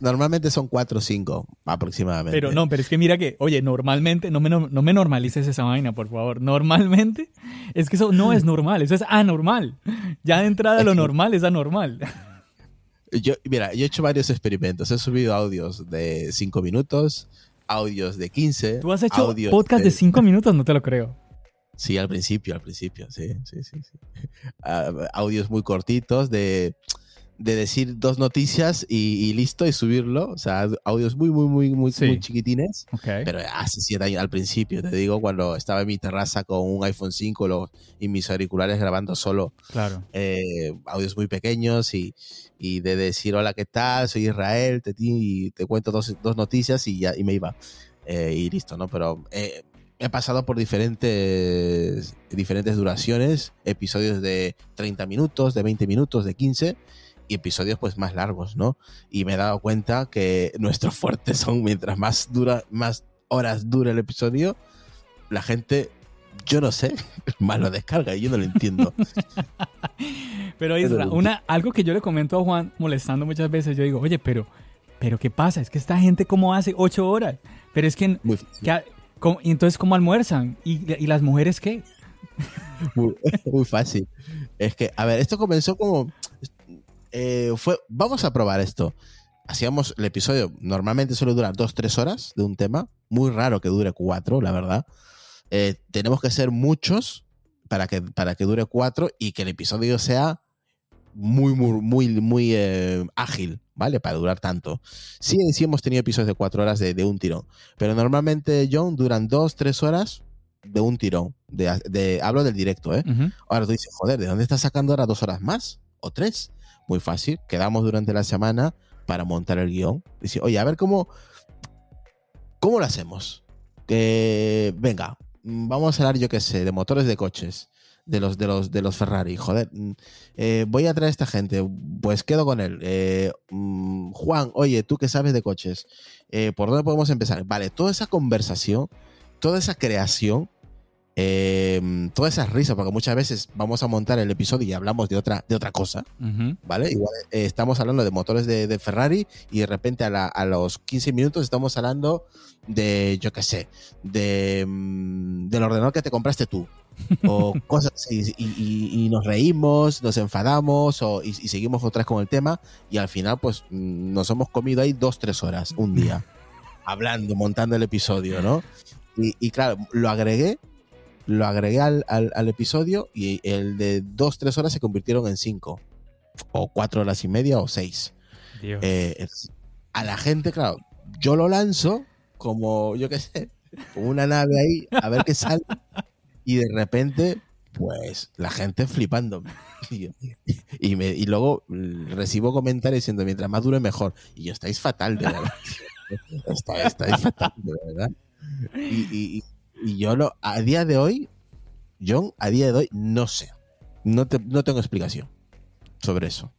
normalmente, son 4 o 5 aproximadamente. Pero no, pero es que mira que, oye, normalmente, no me, no me normalices esa vaina, por favor. Normalmente, es que eso no es normal, eso es anormal. Ya de entrada lo normal es anormal. Yo, mira, yo he hecho varios experimentos. He subido audios de 5 minutos, audios de 15. ¿Tú has hecho podcast de 5 minutos? No te lo creo. Sí, al principio, al principio, sí, sí, sí. sí. Ah, audios muy cortitos de de decir dos noticias y, listo y subirlo. O sea, audios muy, muy, muy, muy, muy chiquitines. Pero hace siete años al principio, te digo, cuando estaba en mi terraza con un iPhone 5 y mis auriculares grabando solo. Claro. Eh, audios muy pequeños y, y, de decir, hola, ¿qué tal? Soy Israel, te, y te cuento dos, dos noticias y ya y me iba. Eh, y listo, ¿no? Pero eh, he pasado por diferentes, diferentes duraciones, episodios de 30 minutos, de 20 minutos, de 15 y episodios pues más largos, ¿no? Y me he dado cuenta que nuestros fuertes son mientras más dura, más horas dura el episodio, la gente, yo no sé, más lo descarga y yo no lo entiendo. pero Isra, una, algo que yo le comento a Juan molestando muchas veces, yo digo, oye, pero, pero ¿qué pasa? Es que esta gente cómo hace ocho horas, pero es que, y entonces ¿cómo almuerzan? ¿Y, y las mujeres qué? muy, fácil. Es que, a ver, esto comenzó como eh, fue, vamos a probar esto. Hacíamos el episodio, normalmente suele durar dos, tres horas de un tema. Muy raro que dure cuatro, la verdad. Eh, tenemos que ser muchos para que, para que dure cuatro y que el episodio sea muy, muy, muy, muy eh, ágil, ¿vale? Para durar tanto. Sí, sí hemos tenido episodios de cuatro horas de, un tirón, pero normalmente, John, duran dos, tres horas de un tirón. De, hablo del directo, ¿eh? Ahora tú dices, joder, ¿de dónde estás sacando ahora dos horas más? ¿O tres? Muy fácil. Quedamos durante la semana para montar el guion. Oye, a ver cómo, cómo lo hacemos. Que venga, vamos a hablar, yo qué sé, de motores de coches. De los, de los, de los Ferrari, joder, mm, eh, voy a traer a esta gente, pues quedo con él. Eh, mm, Juan, oye, tú que sabes de coches, eh, ¿por dónde podemos empezar? Vale, toda esa conversación, toda esa creación eh, todas esas risas, porque muchas veces vamos a montar el episodio y hablamos de otra, de otra cosa, ¿vale? Igual eh, estamos hablando de motores de, Ferrari y de repente a, los 15 minutos estamos hablando de, yo qué sé, de, mm, del ordenador que te compraste tú. o cosas así, y, nos reímos, nos enfadamos o, y, seguimos otra vez con el tema y al final pues mm, nos hemos comido ahí dos, tres horas, un día, hablando, montando el episodio, ¿no? Y, y claro, lo agregué lo agregué al, al, episodio y el de dos, tres horas se convirtieron en cinco. O cuatro horas y media o seis. Eh, a la gente, claro, yo lo lanzo como, yo qué sé, una nave ahí, a ver qué sale. Y de repente, pues, la gente flipando. Y, me, y luego recibo comentarios diciendo, mientras más dure, mejor. Y yo, estáis fatal, de verdad. estáis, fatal, de verdad. y, y yo lo, a día de hoy, John, a día de hoy, no sé. No, no tengo explicación sobre eso.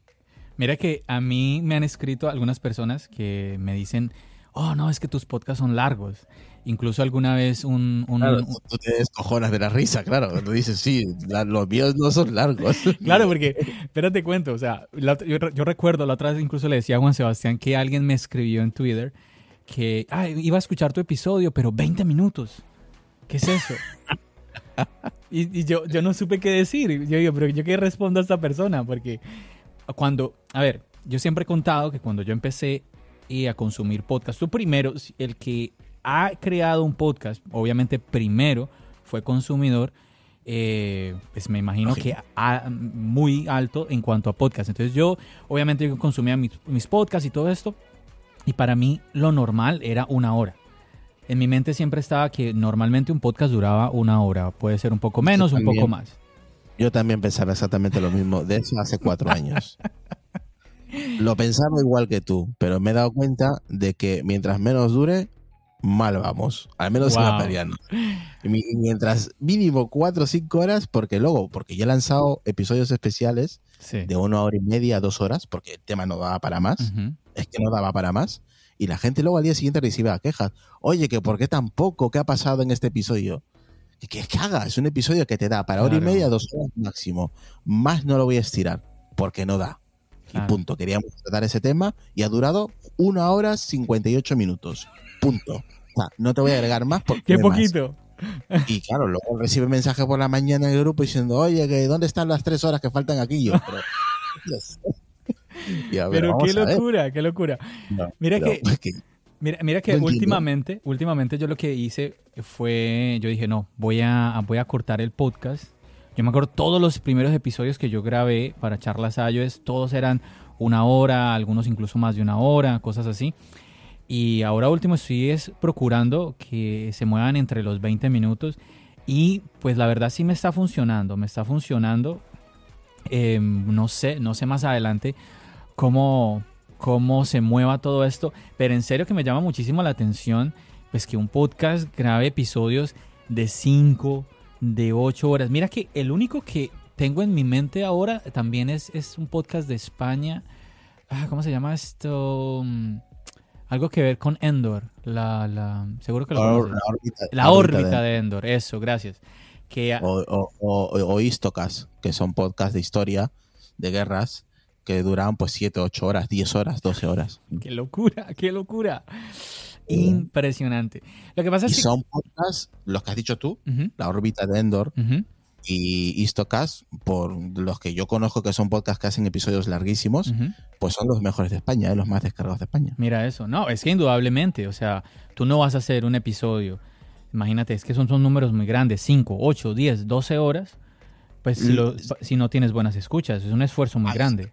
Mira que a mí me han escrito algunas personas que me dicen, oh, no, es que tus podcasts son largos. Incluso alguna vez un... claro, tú te descojonas de la risa, claro. Tú dices, sí, los míos no son largos. claro, porque, espérate cuento, o sea, yo, recuerdo, la otra vez incluso le decía a Juan Sebastián que alguien me escribió en Twitter que ah, iba a escuchar tu episodio, pero 20 minutos. ¿Qué es eso? y, yo, yo no supe qué decir. Yo digo, pero yo qué respondo a esta persona, porque cuando, a ver, yo siempre he contado que cuando yo empecé a consumir podcast, tú primero, el que ha creado un podcast, obviamente primero fue consumidor, eh, pues me imagino que muy alto en cuanto a podcast. Entonces yo, obviamente, yo consumía mis, mis podcasts y todo esto, y para mí lo normal era una hora en mi mente siempre estaba que normalmente un podcast duraba una hora, puede ser un poco menos, un poco más. Yo también pensaba exactamente lo mismo, de eso hace cuatro años. Lo pensaba igual que tú, pero me he dado cuenta de que mientras menos dure, mal vamos. Al menos en la Mientras mínimo cuatro o cinco horas, porque luego, porque ya he lanzado episodios especiales de una hora y media, dos horas, porque el tema no daba para más. Es que no daba para más. Y la gente luego al día siguiente recibe quejas. Oye, que ¿por qué tan poco? ¿Qué ha pasado en este episodio? ¿Qué que haga? Es un episodio que te da para hora y media, dos horas máximo. Más no lo voy a estirar, porque no da. Y punto. Queríamos tratar ese tema y ha durado una hora 58 minutos. Punto. O sea, no te voy a agregar más porque. Qué poquito. Y claro, luego recibe mensaje por la mañana en el grupo diciendo, oye, que ¿dónde están las tres horas que faltan aquí? Yo, pero, Pero qué locura, qué locura. mira, que, mira, mira que últimamente, últimamente yo lo que hice fue, yo dije, no, voy a, voy a cortar el podcast. Yo me acuerdo todos los primeros episodios que yo grabé para Charlas iOS, todos eran una hora, algunos incluso más de una hora, cosas así. Y ahora último estoy es procurando que se muevan entre los 20 minutos. Y pues la verdad sí me está funcionando, me está funcionando. Em, no sé, no sé más adelante cómo, cómo se mueva todo esto. Pero en serio que me llama muchísimo la atención, pues que un podcast grabe episodios de 5, de 8 horas. Mira que el único que tengo en mi mente ahora también es, es un podcast de España. Ah, ¿Cómo se llama esto? Mm, algo que ver con Endor. La, la, seguro que lo la, la, órbita, la órbita de... Endor. Eso, gracias. Que, o, o, o, Istocas, que son podcasts de historia, de guerras, que duran pues 7, 8 horas, 10 horas, 12 horas. ¡Qué locura! ¡Qué locura! Impresionante. Lo que pasa es y son podcasts, los que has dicho tú, la órbita de Endor, y Istocast, por los que yo conozco que son podcasts que hacen episodios larguísimos, pues son los mejores de España, ¿eh? los más descargados de España. Mira eso, no, es que indudablemente, o sea, tú no vas a hacer un episodio, imagínate, es que son, son números muy grandes, 5, 8, 10, 12 horas, pues si, mm. si, no tienes buenas escuchas, es un esfuerzo muy grande.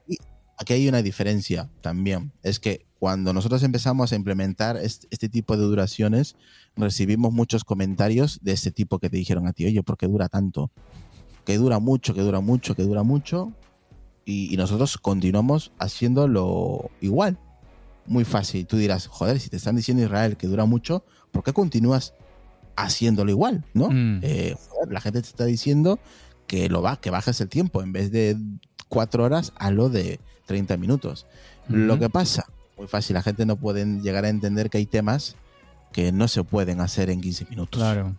Aquí hay una diferencia también, es que cuando nosotros empezamos a implementar este, tipo de duraciones, recibimos muchos comentarios de este tipo que te dijeron a ti, oye, ¿por qué dura tanto? Que dura mucho, que dura mucho, que dura mucho. Y, nosotros continuamos haciéndolo igual. Muy fácil. Tú dirás, joder, si te están diciendo Israel que dura mucho, ¿por qué continúas haciéndolo igual? ¿No? Mm. Eh, la gente te está diciendo que lo va, que bajes el tiempo en vez de cuatro horas a lo de 30 minutos. Lo que pasa, muy fácil, la gente no puede llegar a entender que hay temas que no se pueden hacer en 15 minutos. Claro.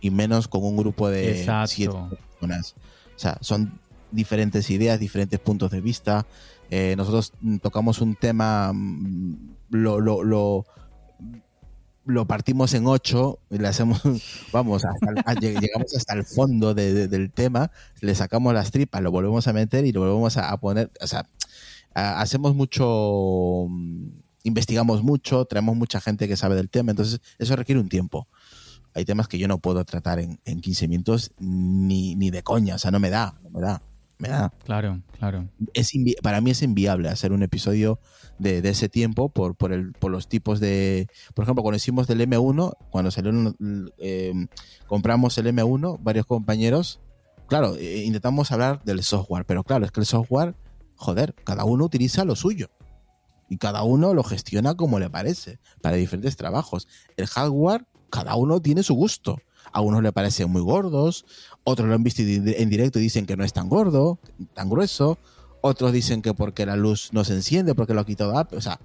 Y menos con un grupo de 7 personas. O sea, son diferentes ideas, diferentes puntos de vista. Eh, nosotros tocamos un tema, mm, lo, lo, lo, lo partimos en ocho, le hacemos, vamos, llegamos hasta el fondo del tema, le sacamos las tripas, lo volvemos a meter y lo volvemos a, a poner, o sea, hacemos mucho, mm, investigamos mucho, traemos mucha gente que sabe del tema, entonces eso requiere un tiempo. Hay temas que yo no puedo tratar en, en 15 minutos ni, ni de coña, o sea, no me da, no me da. Me da. Claro, claro. Es para mí es inviable hacer un episodio de, de, ese tiempo por, por, el, por los tipos de... Por ejemplo, cuando hicimos del M1, cuando salió, eh, compramos el M1, varios compañeros, claro, eh, intentamos hablar del software, pero claro, es que el software joder, cada uno utiliza lo suyo. Y cada uno lo gestiona como le parece, para diferentes trabajos. El hardware, cada uno tiene su gusto. A unos le parecen muy gordos, otros lo han visto en directo y dicen que no es tan gordo, tan grueso. Otros dicen que porque la luz no se enciende, porque lo ha quitado Apple. O sea,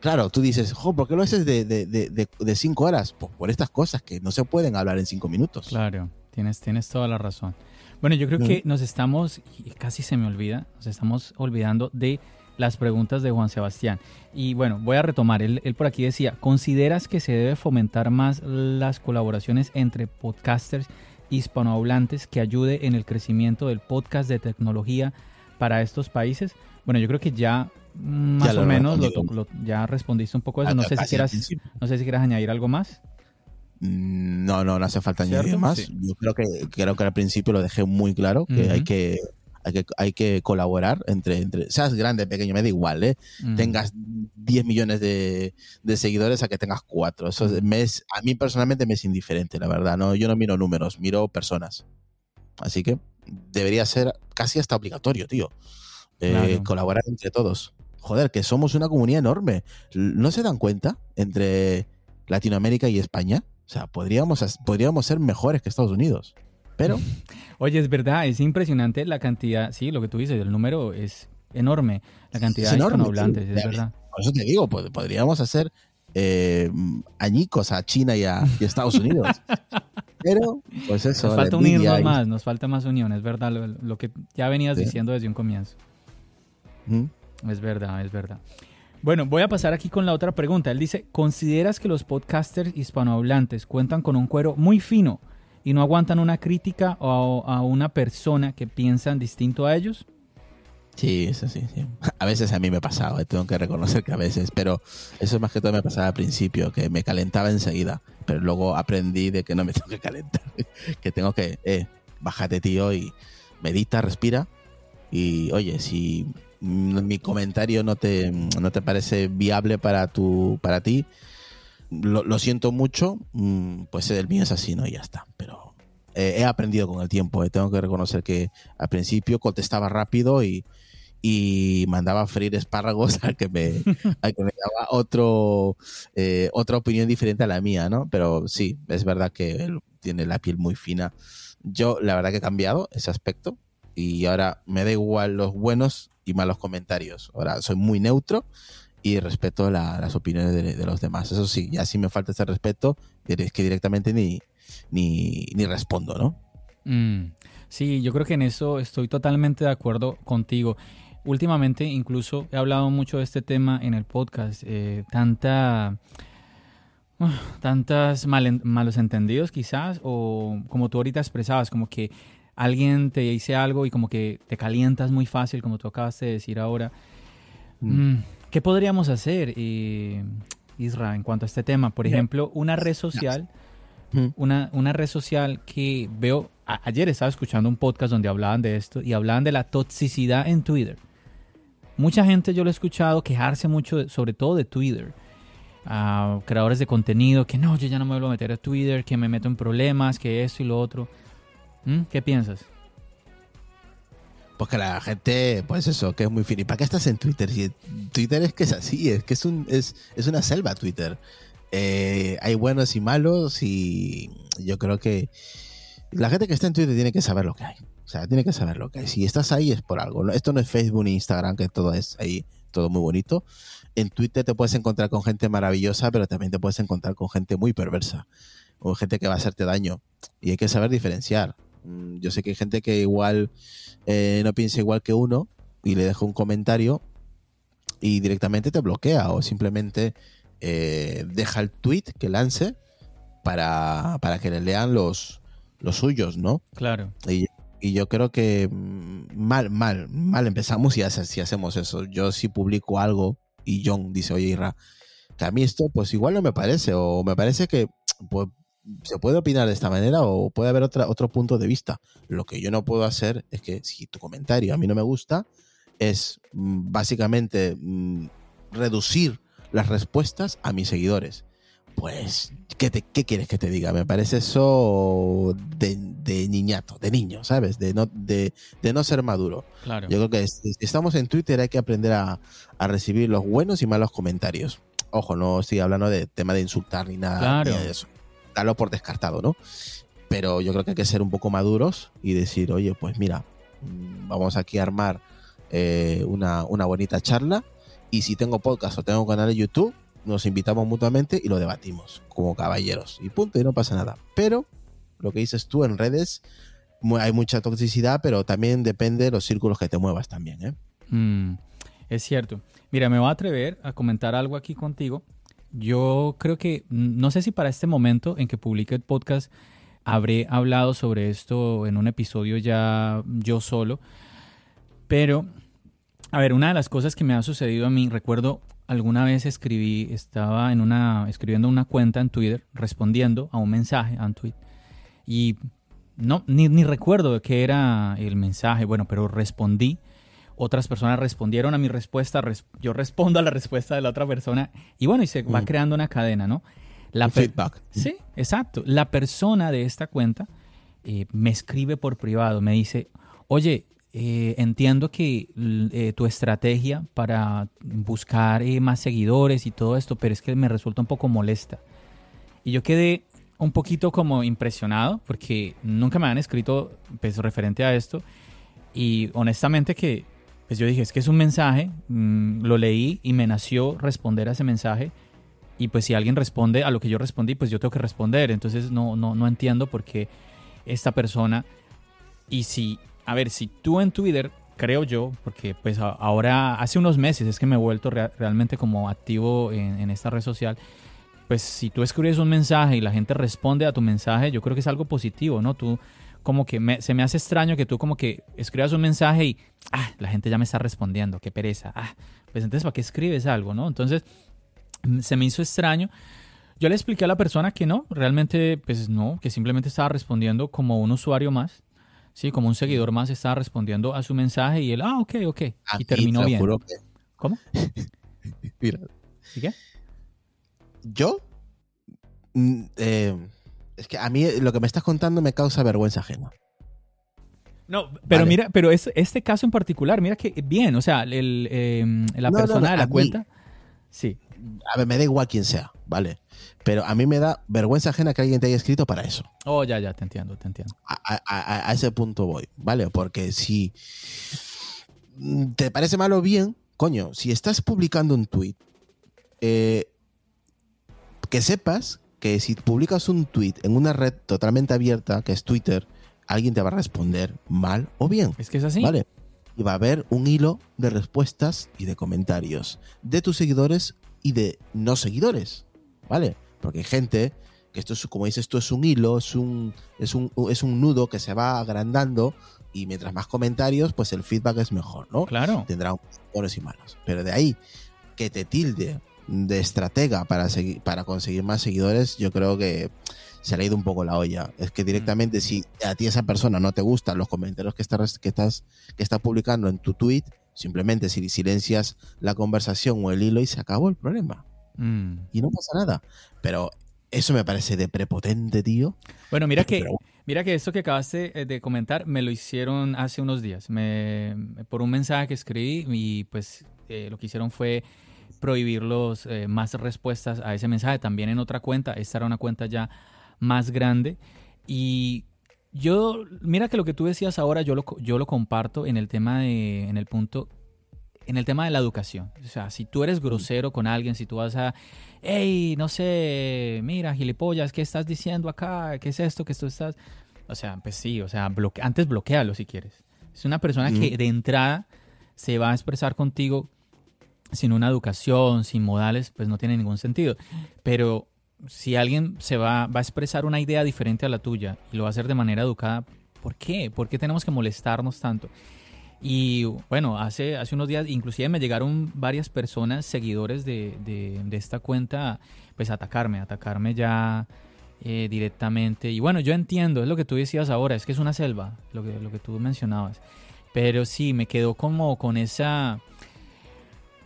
claro, tú dices, jo, ¿por qué lo haces de, de, cinco horas? Pues por estas cosas que no se pueden hablar en cinco minutos. Claro, tienes, tienes toda la razón. Bueno, yo creo que nos estamos, y casi se me olvida, nos estamos olvidando de las preguntas de Juan Sebastián. Y bueno, voy a retomar. Él, por aquí decía, ¿consideras que se debe fomentar más las colaboraciones entre podcasters hispanohablantes que ayude en el crecimiento del podcast de tecnología para estos países? Bueno, yo creo que ya más o menos ya respondiste un poco a eso. No sé, si quieras, no sé si quieras añadir algo más. Mm, no, no, no hace falta añadir más. Yo creo que, creo que al principio lo dejé muy claro, que, hay que hay que, hay que colaborar entre, entre, seas grande, pequeño, me da igual, ¿eh? Tengas 10 millones de, seguidores a que tengas 4. Eso a mí personalmente me es indiferente, la verdad. No, yo no miro números, miro personas. Así que debería ser casi hasta obligatorio, tío. Eh, colaborar entre todos. Joder, que somos una comunidad enorme. ¿No se dan cuenta entre Latinoamérica y España? O sea, podríamos, podríamos ser mejores que Estados Unidos. Pero. Oye, es verdad, es impresionante la cantidad. Sí, lo que tú dices, el número es enorme. La cantidad de hispanohablantes, es verdad. Por eso te digo, podríamos hacer eh, añicos a China y a, Estados Unidos. Pero, pues eso. Nos falta unirnos más, nos falta más unión, es verdad, lo, que ya venías diciendo desde un comienzo. Es verdad, es verdad. Bueno, voy a pasar aquí con la otra pregunta. Él dice, ¿consideras que los podcasters hispanohablantes cuentan con un cuero muy fino y no aguantan una crítica o a una persona que piensan distinto a ellos? Sí, eso sí, sí. A veces a mí me pasaba, eh, tengo que reconocer que a veces, pero eso más que todo me pasaba al principio, que me calentaba enseguida, pero luego aprendí de que no me tengo que calentar, que tengo que, eh, bájate tío y medita, respira y oye, si mi comentario no te, no te parece viable para, tu, para ti, lo, siento mucho, mm, pues el mío es así, ¿no? Y ya está. Pero eh, he aprendido con el tiempo, eh. tengo que reconocer que al principio contestaba rápido y, mandaba a freír espárragos al que me, al que me daba otro, eh, otra opinión diferente a la mía, ¿no? Pero sí, es verdad que él tiene la piel muy fina. Yo, la verdad que he cambiado ese aspecto y ahora me da igual los buenos y malos comentarios. Ahora soy muy neutro y respeto las opiniones de, los demás. Eso sí, ya si me falta ese respeto, es que directamente ni, ni, respondo, ¿no? Mm, sí, yo creo que en eso estoy totalmente de acuerdo contigo. Últimamente incluso he hablado mucho de este tema en el podcast. Eh, tanta... Uh, tantas malos entendidos quizás, o como tú ahorita expresabas, como que alguien te dice algo y como que te calientas muy fácil, como tú acabas de decir ahora. Mm. Mm, ¿Qué podríamos hacer, eh, Isra, en cuanto a este tema? Por ejemplo, una red social, una, una red social que veo, ayer estaba escuchando un podcast donde hablaban de esto y hablaban de la toxicidad en Twitter. Mucha gente yo lo he escuchado quejarse mucho, sobre todo de Twitter. a creadores de contenido que no, yo ya no me vuelvo a meter a Twitter, que me meto en problemas, que esto y lo otro. ¿Mm? ¿Qué piensas? Pues que la gente, pues eso, que es muy fin. ¿Y para qué estás en Twitter? Si Twitter es que es así, es que es, un, es, es una selva Twitter. Eh, hay buenos y malos y yo creo que la gente que está en Twitter tiene que saber lo que hay. O sea, tiene que saber lo que hay. Si estás ahí es por algo. Esto no es Facebook ni Instagram, que todo es ahí, todo muy bonito. En Twitter te puedes encontrar con gente maravillosa, pero también te puedes encontrar con gente muy perversa. O gente que va a hacerte daño. Y hay que saber diferenciar. Mm, yo sé que hay gente que igual eh, no piensa igual que uno y le deja un comentario y directamente te bloquea o simplemente eh, deja el tweet que lance para, que le lean los, los suyos, ¿no? Claro. Y, yo creo que mm, mal, mal, mal empezamos y si hacemos eso. Yo si publico algo y John dice, oye, Ira, que a mí esto pues igual no me parece o me parece que pues, se puede opinar de esta manera o puede haber otra, otro punto de vista. Lo que yo no puedo hacer es que si tu comentario a mí no me gusta, es mm, básicamente mm, reducir las respuestas a mis seguidores. Pues, ¿qué, ¿qué quieres que te diga? Me parece eso de, niñato, de niño, ¿sabes? De no, de, no ser maduro. Claro. Yo creo que si estamos en Twitter hay que aprender a, a recibir los buenos y malos comentarios. Ojo, no estoy hablando de tema de insultar ni nada, ni de eso darlo por descartado, ¿no? Pero yo creo que hay que ser un poco maduros y decir, oye, pues mira, mm, vamos aquí a armar eh, una, bonita charla y si tengo podcast o tengo canal de YouTube, nos invitamos mutuamente y lo debatimos como caballeros y punto, y no pasa nada. Pero lo que dices tú en redes, hay mucha toxicidad, pero también depende de los círculos que te muevas también, ¿eh? Mm, es cierto. Mira, me voy a atrever a comentar algo aquí contigo yo creo que, no sé si para este momento en que publique el podcast habré hablado sobre esto en un episodio ya yo solo, pero, a ver, una de las cosas que me ha sucedido a mí, recuerdo alguna vez escribí, estaba en una, escribiendo una cuenta en Twitter, respondiendo a un mensaje, a un tweet, y no, ni, ni recuerdo qué era el mensaje, bueno, pero respondí otras personas respondieron a mi respuesta, yo respondo a la respuesta de la otra persona y bueno, y se va mm. creando una cadena, ¿no? La feedback. Sí, exacto. La persona de esta cuenta eh, me escribe por privado, me dice, oye, eh, entiendo que eh, tu estrategia para buscar más seguidores y todo esto, pero es que me resulta un poco molesta. Y yo quedé un poquito como impresionado porque nunca me han escrito pues, referente a esto. Y honestamente que pues yo dije, es que es un mensaje, mm, lo leí y me nació responder a ese mensaje. Y pues si alguien responde a lo que yo respondí, pues yo tengo que responder. Entonces no, no, no entiendo por qué esta persona... Y si, a ver, si tú en Twitter, creo yo, porque pues ahora hace unos meses es que me he vuelto realmente como activo en, en esta red social, pues si tú escribes un mensaje y la gente responde a tu mensaje, yo creo que es algo positivo, ¿no? Tú como que se me hace extraño que tú como que escribas un mensaje y ah, la gente ya me está respondiendo, qué pereza. Ah, pues entonces ¿para qué escribes algo, no? Entonces mm, se me hizo extraño. Yo le expliqué a la persona que no, realmente pues no, que simplemente estaba respondiendo como un usuario más, Sí, como un seguidor más estaba respondiendo a su mensaje y él, ah, ok, ok. y terminó bien. ¿Cómo? Mira. ¿Y qué? Yo. Mm, eh, es que a mí lo que me estás contando me causa vergüenza ajena. No, pero mira, pero es, este caso en particular, mira que bien, o sea, el, em, la persona de la cuenta, sí. A ver, me da igual quién sea, ¿vale? Pero a mí me da vergüenza ajena que alguien te haya escrito para eso. Oh, ya, ya, te entiendo, te entiendo. A, ese punto voy, ¿vale? Porque si te parece malo bien, coño, si estás publicando un tweet, eh, que sepas que si publicas un tweet en una red totalmente abierta, que es Twitter, alguien te va a responder mal o bien. Es que es así. ¿Vale? Y va a haber un hilo de respuestas y de comentarios de tus seguidores y de no seguidores. ¿Vale? Porque hay gente que esto es, como dices tú, es un hilo, es un, es un, es un nudo que se va agrandando y mientras más comentarios, pues el feedback es mejor, ¿no? Claro. Tendrá buenos y malos. Pero de ahí que te tilde de estratega para, seguir, para conseguir más seguidores, yo creo que se le ha ido un poco la olla. Es que directamente si a ti esa persona no te gustan los comentarios que estás, que estás, que está publicando en tu tweet, simplemente si silencias la conversación o el hilo y se acabó el problema. Mm. Y no pasa nada. Pero eso me parece de prepotente, tío. Bueno, mira que, mira que esto que acabaste eh, de comentar me lo hicieron hace unos días. Me, por un mensaje que escribí y pues eh, lo que hicieron fue prohibir los, eh, más respuestas a ese mensaje. También en otra cuenta, esta era una cuenta ya más grande. Y yo, mira que lo que tú decías ahora, yo lo, yo lo comparto en el tema de, en el punto, en el tema de la educación. O sea, si tú eres grosero con alguien, si tú vas a, hey, no sé, mira, gilipollas, ¿qué estás diciendo acá? ¿Qué es esto que tú estás? O sea, pues sí, o sea, bloque antes bloquealo si quieres. Es una persona que de entrada se va a expresar contigo sin una educación, sin modales, pues no tiene ningún sentido. Pero si alguien se va, va a expresar una idea diferente a la tuya y lo va a hacer de manera educada, ¿por qué? ¿Por qué tenemos que molestarnos tanto? Y bueno, hace, hace unos días inclusive me llegaron varias personas, seguidores de, de, esta cuenta, pues atacarme, atacarme ya eh, directamente. Y bueno, yo entiendo, es lo que tú decías ahora, es que es una selva, lo que, lo que tú mencionabas. Pero sí, me quedó como con esa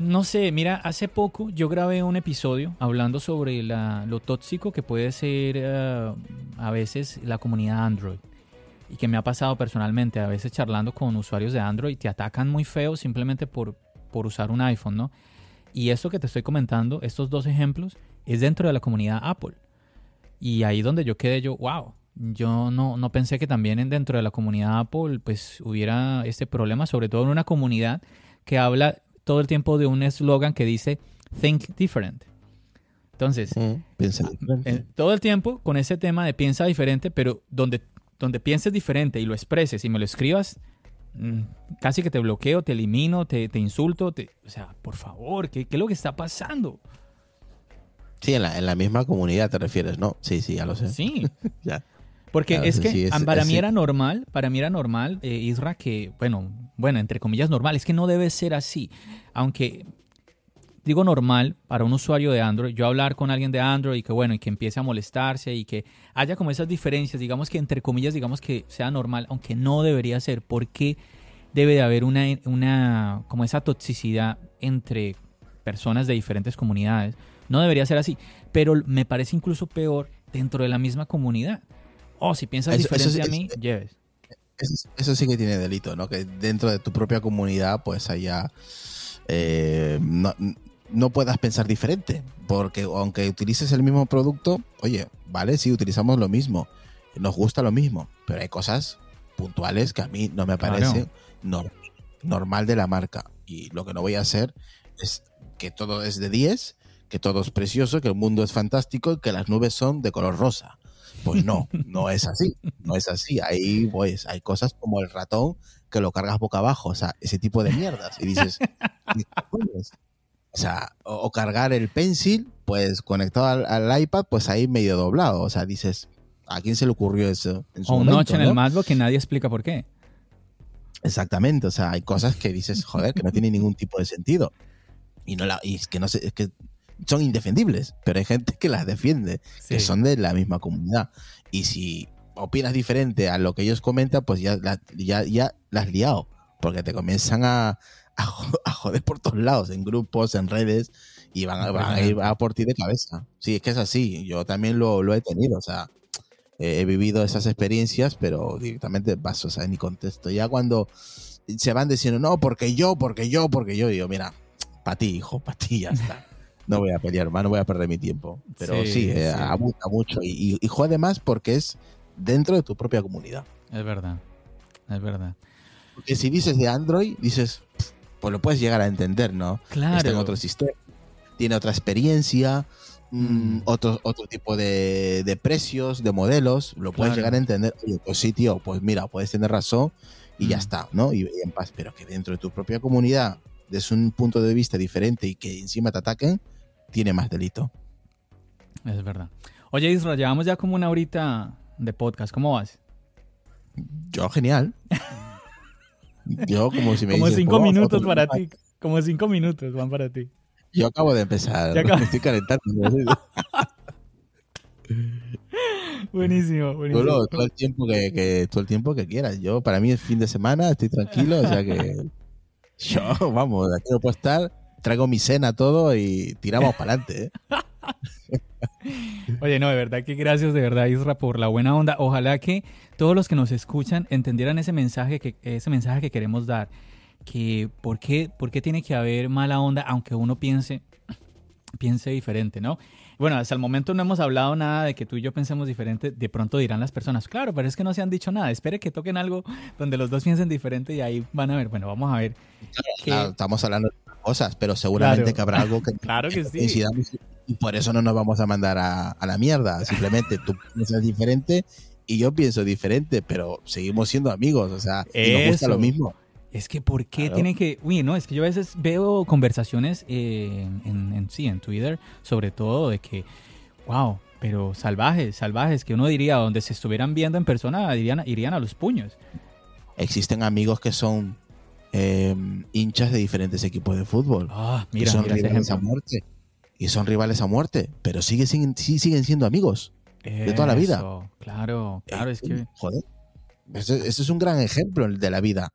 no sé, mira, hace poco yo grabé un episodio hablando sobre lo tóxico que puede ser eh, a veces la comunidad Android. Y que me ha pasado personalmente, a veces charlando con usuarios de Android, te atacan muy feo simplemente por, por usar un iPhone, ¿no? Y esto que te estoy comentando, estos dos ejemplos, es dentro de la comunidad Apple. Y ahí donde yo quedé yo, wow, yo no, no pensé que también dentro de la comunidad Apple pues hubiera este problema, sobre todo en una comunidad que habla todo el tiempo de un eslogan que dice Think Different. Entonces, mm, todo el tiempo con ese tema de piensa diferente, pero donde, donde pienses diferente y lo expreses y me lo escribas, mm, casi que te bloqueo, te elimino, te, insulto. Te, o sea, por favor, ¿qué, ¿qué, es lo que está pasando? Sí, en la, en la misma comunidad te refieres, ¿no? Sí, sí, ya lo sé. Sí. ya. Porque es que para mí era normal, para mí era normal, eh, Isra, que, bueno, bueno, entre comillas normal, es que no debe ser así. Aunque digo normal para un usuario de Android, yo hablar con alguien de Android y que bueno, y que empiece a molestarse y que haya como esas diferencias, digamos que entre comillas, digamos que sea normal, aunque no debería ser, porque debe de haber una, una como esa toxicidad entre personas de diferentes comunidades. No debería ser así, pero me parece incluso peor dentro de la misma comunidad. Oh, si piensas diferente a mí, lleves. Eso, sí que tiene delito, ¿no? Que dentro de tu propia comunidad, pues haya. Eh, no, puedas pensar diferente. Porque aunque utilices el mismo producto, oye, vale, sí, utilizamos lo mismo. Nos gusta lo mismo. Pero hay cosas puntuales que a mí no me parece normal de la marca. Y lo que no voy a hacer es que todo es de 10, que todo es precioso, que el mundo es fantástico, que las nubes son de color rosa. Pues no, no es así, no es así. Ahí, pues, hay cosas como el ratón que lo cargas boca abajo, o sea, ese tipo de mierdas. Y dices, o sea, o, cargar el pencil, pues conectado al, iPad, pues ahí medio doblado. O sea, dices, ¿a quién se le ocurrió eso? En su o un noche en el MacBook que nadie explica por qué. Exactamente, o sea, hay cosas que dices, joder, que no tienen ningún tipo de sentido. Y no la, y es que no sé, es que son indefendibles, pero hay gente que las defiende, que son de la misma comunidad. Y si, opinas diferente a lo que ellos comentan, pues ya, ya, ya la has liado. Porque te comienzan a, a, joder por todos lados, en grupos, en redes, y van, a ir a por ti de cabeza. Sí, es que es así. Yo también lo, lo he tenido. O sea, he vivido esas experiencias, pero directamente paso, o sea, ni contesto. Ya cuando se van diciendo, no, porque yo, porque yo, porque yo, digo, mira, para ti, hijo, para ti, ya está. No voy a pelear más, no voy a perder mi tiempo. Pero sí, eh, abusa mucho. Y, y, jode más porque es dentro de tu propia comunidad. Es verdad, es verdad. Porque si dices de Android, dices, pues lo puedes llegar a entender, ¿no? Claro. Está en otro sistema, tiene otra experiencia, mm, mm. otro, otro tipo de, precios, de modelos, lo puedes llegar a entender. Oye, pues sí, tío, pues mira, puedes tener razón y ya mm. está, ¿no? Y, en paz, pero que dentro de tu propia comunidad, desde un punto de vista diferente y que encima te ataquen, tiene más delito. Es verdad. Oye, Isra, llevamos ya como una horita de podcast. ¿Cómo vas? Yo, genial. Yo, como si me Como cinco minutos para ti. Como cinco minutos van para ti. Yo acabo de empezar. Me estoy calentando. buenísimo, buenísimo. Todo, el tiempo que, todo el tiempo que quieras. Yo, para mí es fin de semana, estoy tranquilo, o sea que yo, vamos, aquí no puedo estar, traigo mi cena todo y tiramos para adelante. ¿eh? Oye, no, de verdad que gracias de verdad, Isra, por la buena onda. Ojalá que todos los que nos escuchan entendieran ese mensaje que, ese mensaje que queremos dar. Que por qué, por qué tiene que haber mala onda, aunque uno piense, piense diferente, ¿no? Bueno, hasta el momento no hemos hablado nada de que tú y yo pensemos diferente. De pronto dirán las personas, claro, pero es que no se han dicho nada. Espere que toquen algo donde los dos piensen diferente y ahí van a ver. Bueno, vamos a ver. estamos hablando de cosas, pero seguramente que habrá algo que, claro que sí. Y por eso no nos vamos a mandar a, la mierda. Simplemente tú piensas diferente y yo pienso diferente, pero seguimos siendo amigos. O sea, y nos gusta lo mismo. Es que, ¿por qué tiene que.? Uy, no, es que yo a veces veo conversaciones en, sí, en Twitter, sobre todo de que, wow, pero salvajes, salvajes, que uno diría, donde se estuvieran viendo en persona, irían, irían a los puños. Existen amigos que son eh, hinchas de diferentes equipos de fútbol. Ah, mira, que son mira a muerte y son rivales a muerte, pero siguen, sí, siguen siendo amigos de toda la vida. Claro, claro, es que. Joder. Ese, es un gran ejemplo de la vida.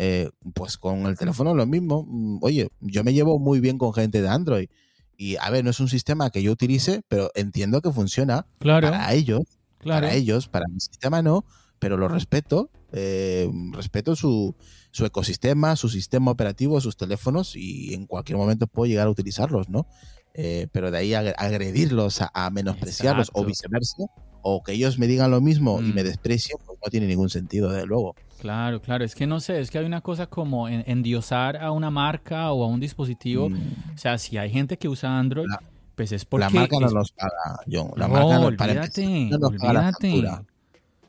Eh, pues con el teléfono lo mismo. Mm, oye, yo me llevo muy bien con gente de Android. Y a ver, no es un sistema que yo utilice, pero entiendo que funciona claro, para ellos. Para ellos, para mi sistema no, pero lo respeto. Eh, respeto su, su ecosistema, su sistema operativo, sus teléfonos y en cualquier momento puedo llegar a utilizarlos, ¿no? Eh, pero de ahí agredirlos, a, menospreciarlos o viceversa, o que ellos me digan lo mismo y me mm. desprecien, pues no tiene ningún sentido, desde luego. Claro, claro, es que no sé, es que hay una cosa como endiosar a una marca o a un dispositivo, mm. o sea, si hay gente que usa Android, pues es porque... La marca no nos paga, John, la no, marca olvídate, no nos olvídate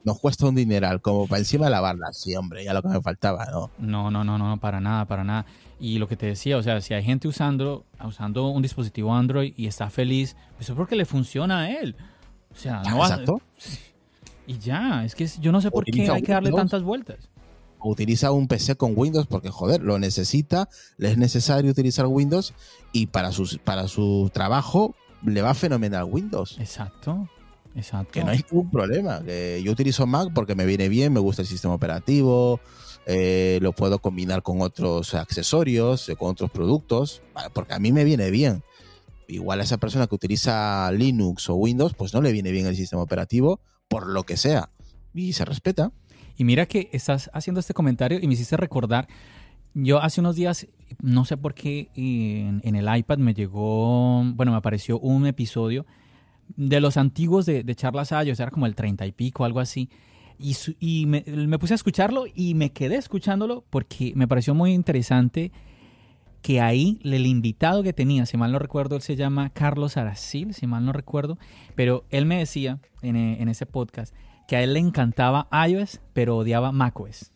nos cuesta un dineral, como para encima lavarla. Sí, hombre, ya lo que me faltaba, ¿no? No, no, no, no, para nada, para nada. Y lo que te decía, o sea, si hay gente usando, usando un dispositivo Android y está feliz, pues es porque le funciona a él. O sea, no Exacto. Y ya, es que yo no sé por qué hay que darle tantas vueltas. Utiliza un PC con Windows porque, joder, lo necesita, le es necesario utilizar Windows y para, sus, para su trabajo le va fenomenal Windows. Exacto. Exacto. Que no hay ningún problema. Que yo utilizo Mac porque me viene bien, me gusta el sistema operativo, eh, lo puedo combinar con otros accesorios, eh, con otros productos, porque a mí me viene bien. Igual a esa persona que utiliza Linux o Windows, pues no le viene bien el sistema operativo, por lo que sea. Y se respeta. Y mira que estás haciendo este comentario y me hiciste recordar, yo hace unos días, no sé por qué, en, el iPad me llegó, bueno, me apareció un episodio de los antiguos de, de Charlas Ayos, era como el treinta y pico, algo así. Y, me, puse a escucharlo y me quedé escuchándolo porque me pareció muy interesante que ahí el invitado que tenía, si mal no recuerdo, él se llama Carlos Aracil, si mal no recuerdo, pero él me decía en, en ese podcast que a él le encantaba iOS, pero odiaba macOS.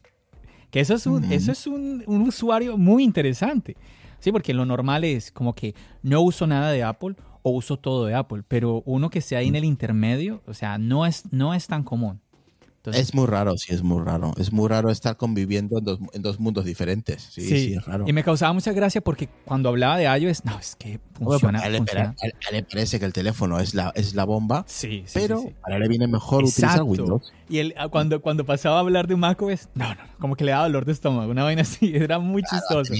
Que eso es un, eso es un, un, usuario muy interesante. Sí, porque lo normal es como que no uso nada de Apple o uso todo de Apple, pero uno que sea ahí en el intermedio, o sea, no es, no es tan común. es muy raro, sí, es muy raro. Es muy raro estar conviviendo en dos, mundos diferentes. Sí, sí, es raro. Y me causaba mucha gracia porque cuando hablaba de iOS, no, es que funciona. a, él, le parece que el teléfono es la, es la bomba, sí, pero a él le viene mejor utilizar Windows. Y él, ah, cuando, cuando pasaba a hablar de macOS, no, no, como que le daba dolor de estómago, una vaina así, era muy chistoso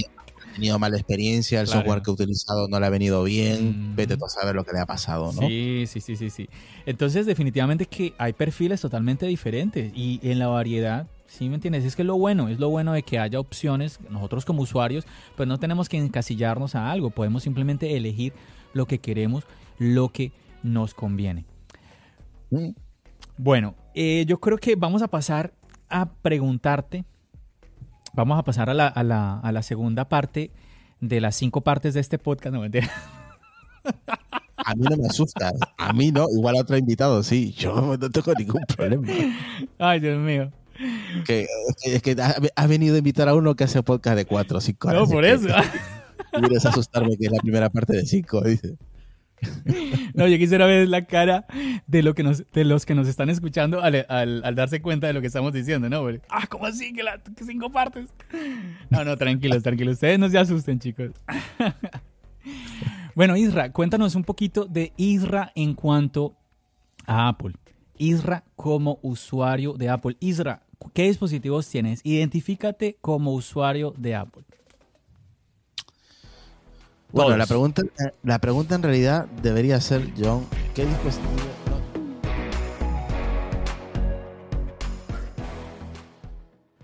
tenido mala experiencia, el software que ha utilizado no le ha venido bien, mm. vete tú a saber lo que le ha pasado, ¿no? Sí, sí, sí, sí, sí. Entonces, definitivamente que hay perfiles totalmente diferentes y en la variedad, ¿sí me entiendes? Es que es lo bueno, es lo bueno de que haya opciones, nosotros como usuarios, pues no tenemos que encasillarnos a algo, podemos simplemente elegir lo que queremos, lo que nos conviene. Mm. Bueno, eh, yo creo que vamos a pasar a preguntarte Vamos a pasar a la, a la, a la segunda parte de las cinco partes de este podcast. No, mentira. A mí no me asusta. A mí no. Igual a otro invitado, sí. Yo no tengo ningún problema. Ay, Dios mío. Que, es que ha, venido a invitar a uno que hace podcast de cuatro o cinco horas. No, por eso. Quieres asustarme que es la primera parte de cinco, dice. No, yo quisiera ver la cara de, lo que nos, de los que nos están escuchando al, al, darse cuenta de lo que estamos diciendo, ¿no? ah, ¿cómo así? Que, la, cinco partes. No, no, tranquilos, tranquilos. Ustedes no se asusten, chicos. Bueno, Isra, cuéntanos un poquito de Isra en cuanto a Apple. Isra como usuario de Apple. Isra, ¿qué dispositivos tienes? Identifícate como usuario de Apple. Bueno, la pregunta, la pregunta en realidad debería ser, John, ¿qué dispositivo?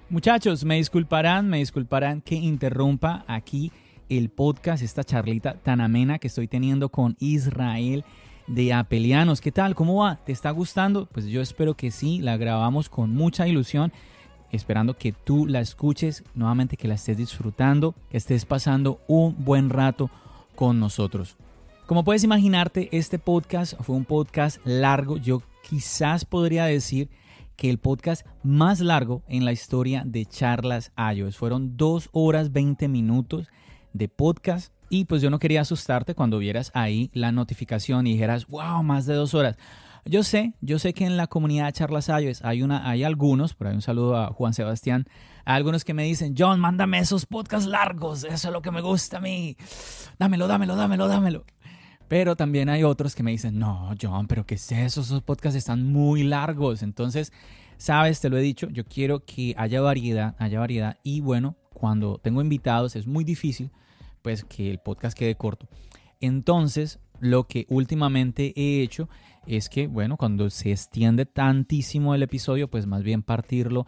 Muchachos, me disculparán, me disculparán que interrumpa aquí el podcast, esta charlita tan amena que estoy teniendo con Israel de Apelianos. ¿Qué tal? ¿Cómo va? ¿Te está gustando? Pues yo espero que sí, la grabamos con mucha ilusión, esperando que tú la escuches, nuevamente que la estés disfrutando, que estés pasando un buen rato con nosotros. Como puedes imaginarte, este podcast fue un podcast largo. Yo quizás podría decir que el podcast más largo en la historia de charlas iOS. Fueron 2 horas 20 minutos de podcast. Y pues yo no quería asustarte cuando vieras ahí la notificación y dijeras, wow, más de dos horas. Yo sé, yo sé que en la comunidad de Charlas iOS hay, una, hay algunos, por ahí un saludo a Juan Sebastián, algunos que me dicen, John, mándame esos podcasts largos, eso es lo que me gusta a mí, dámelo, dámelo, dámelo, dámelo. Pero también hay otros que me dicen, no, John, pero ¿qué es eso? Esos podcasts están muy largos. Entonces, sabes, te lo he dicho, yo quiero que haya variedad, haya variedad. Y bueno, cuando tengo invitados es muy difícil, pues que el podcast quede corto. Entonces, lo que últimamente he hecho es que, bueno, cuando se extiende tantísimo el episodio, pues más bien partirlo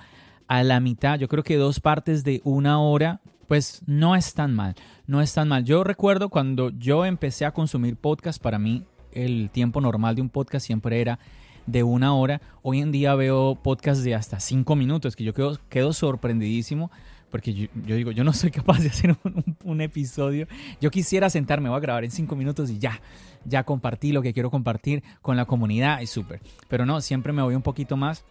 a la mitad. Yo creo que dos partes de una hora, pues no es tan mal, no es tan mal. Yo recuerdo cuando yo empecé a consumir podcast, para mí el tiempo normal de un podcast siempre era de una hora. Hoy en día veo podcasts de hasta cinco minutos, que yo quedo, quedo sorprendidísimo porque yo, digo, yo no soy capaz de hacer un, episodio. Yo quisiera sentarme, voy a grabar en cinco minutos y ya, ya compartí lo que quiero compartir con la comunidad, es súper. Pero no, siempre me voy un poquito más.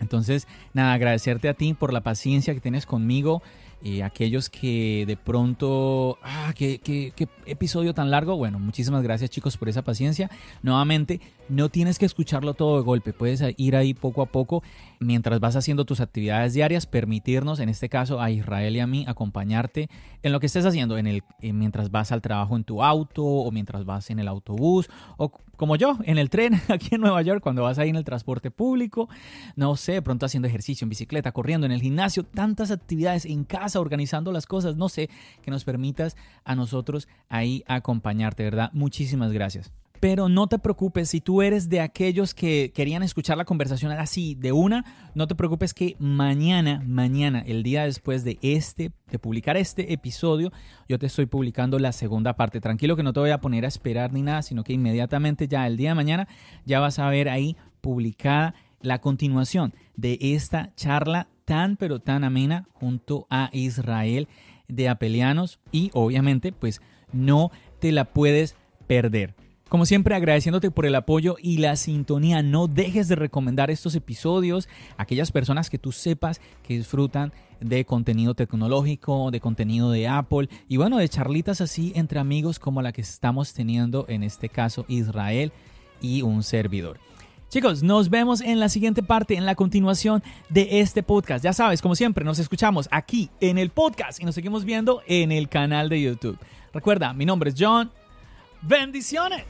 Entonces, nada, agradecerte a ti por la paciencia que tienes conmigo. Y aquellos que de pronto, ah, qué, qué, qué, episodio tan largo. Bueno, muchísimas gracias chicos por esa paciencia. Nuevamente, no tienes que escucharlo todo de golpe, puedes ir ahí poco a poco mientras vas haciendo tus actividades diarias, permitirnos, en este caso a Israel y a mí, acompañarte en lo que estés haciendo, en el, mientras vas al trabajo en tu auto o mientras vas en el autobús o como yo, en el tren aquí en Nueva York, cuando vas ahí en el transporte público, no sé, pronto haciendo ejercicio en bicicleta, corriendo en el gimnasio, tantas actividades en casa, organizando las cosas, no sé, que nos permitas a nosotros ahí acompañarte, ¿verdad? Muchísimas gracias. Pero no te preocupes, si tú eres de aquellos que querían escuchar la conversación así de una, no te preocupes que mañana, mañana, el día después de este, de publicar este episodio, yo te estoy publicando la segunda parte. Tranquilo que no te voy a poner a esperar ni nada, sino que inmediatamente ya el día de mañana ya vas a ver ahí publicada la continuación de esta charla tan pero tan amena junto a Israel de Apelianos y obviamente pues no te la puedes perder. Como siempre, agradeciéndote por el apoyo y la sintonía. No dejes de recomendar estos episodios a aquellas personas que tú sepas que disfrutan de contenido tecnológico, de contenido de Apple y bueno, de charlitas así entre amigos como la que estamos teniendo en este caso Israel y un servidor. Chicos, nos vemos en la siguiente parte, en la continuación de este podcast. Ya sabes, como siempre, nos escuchamos aquí en el podcast y nos seguimos viendo en el canal de YouTube. Recuerda, mi nombre es John. Bendiciones.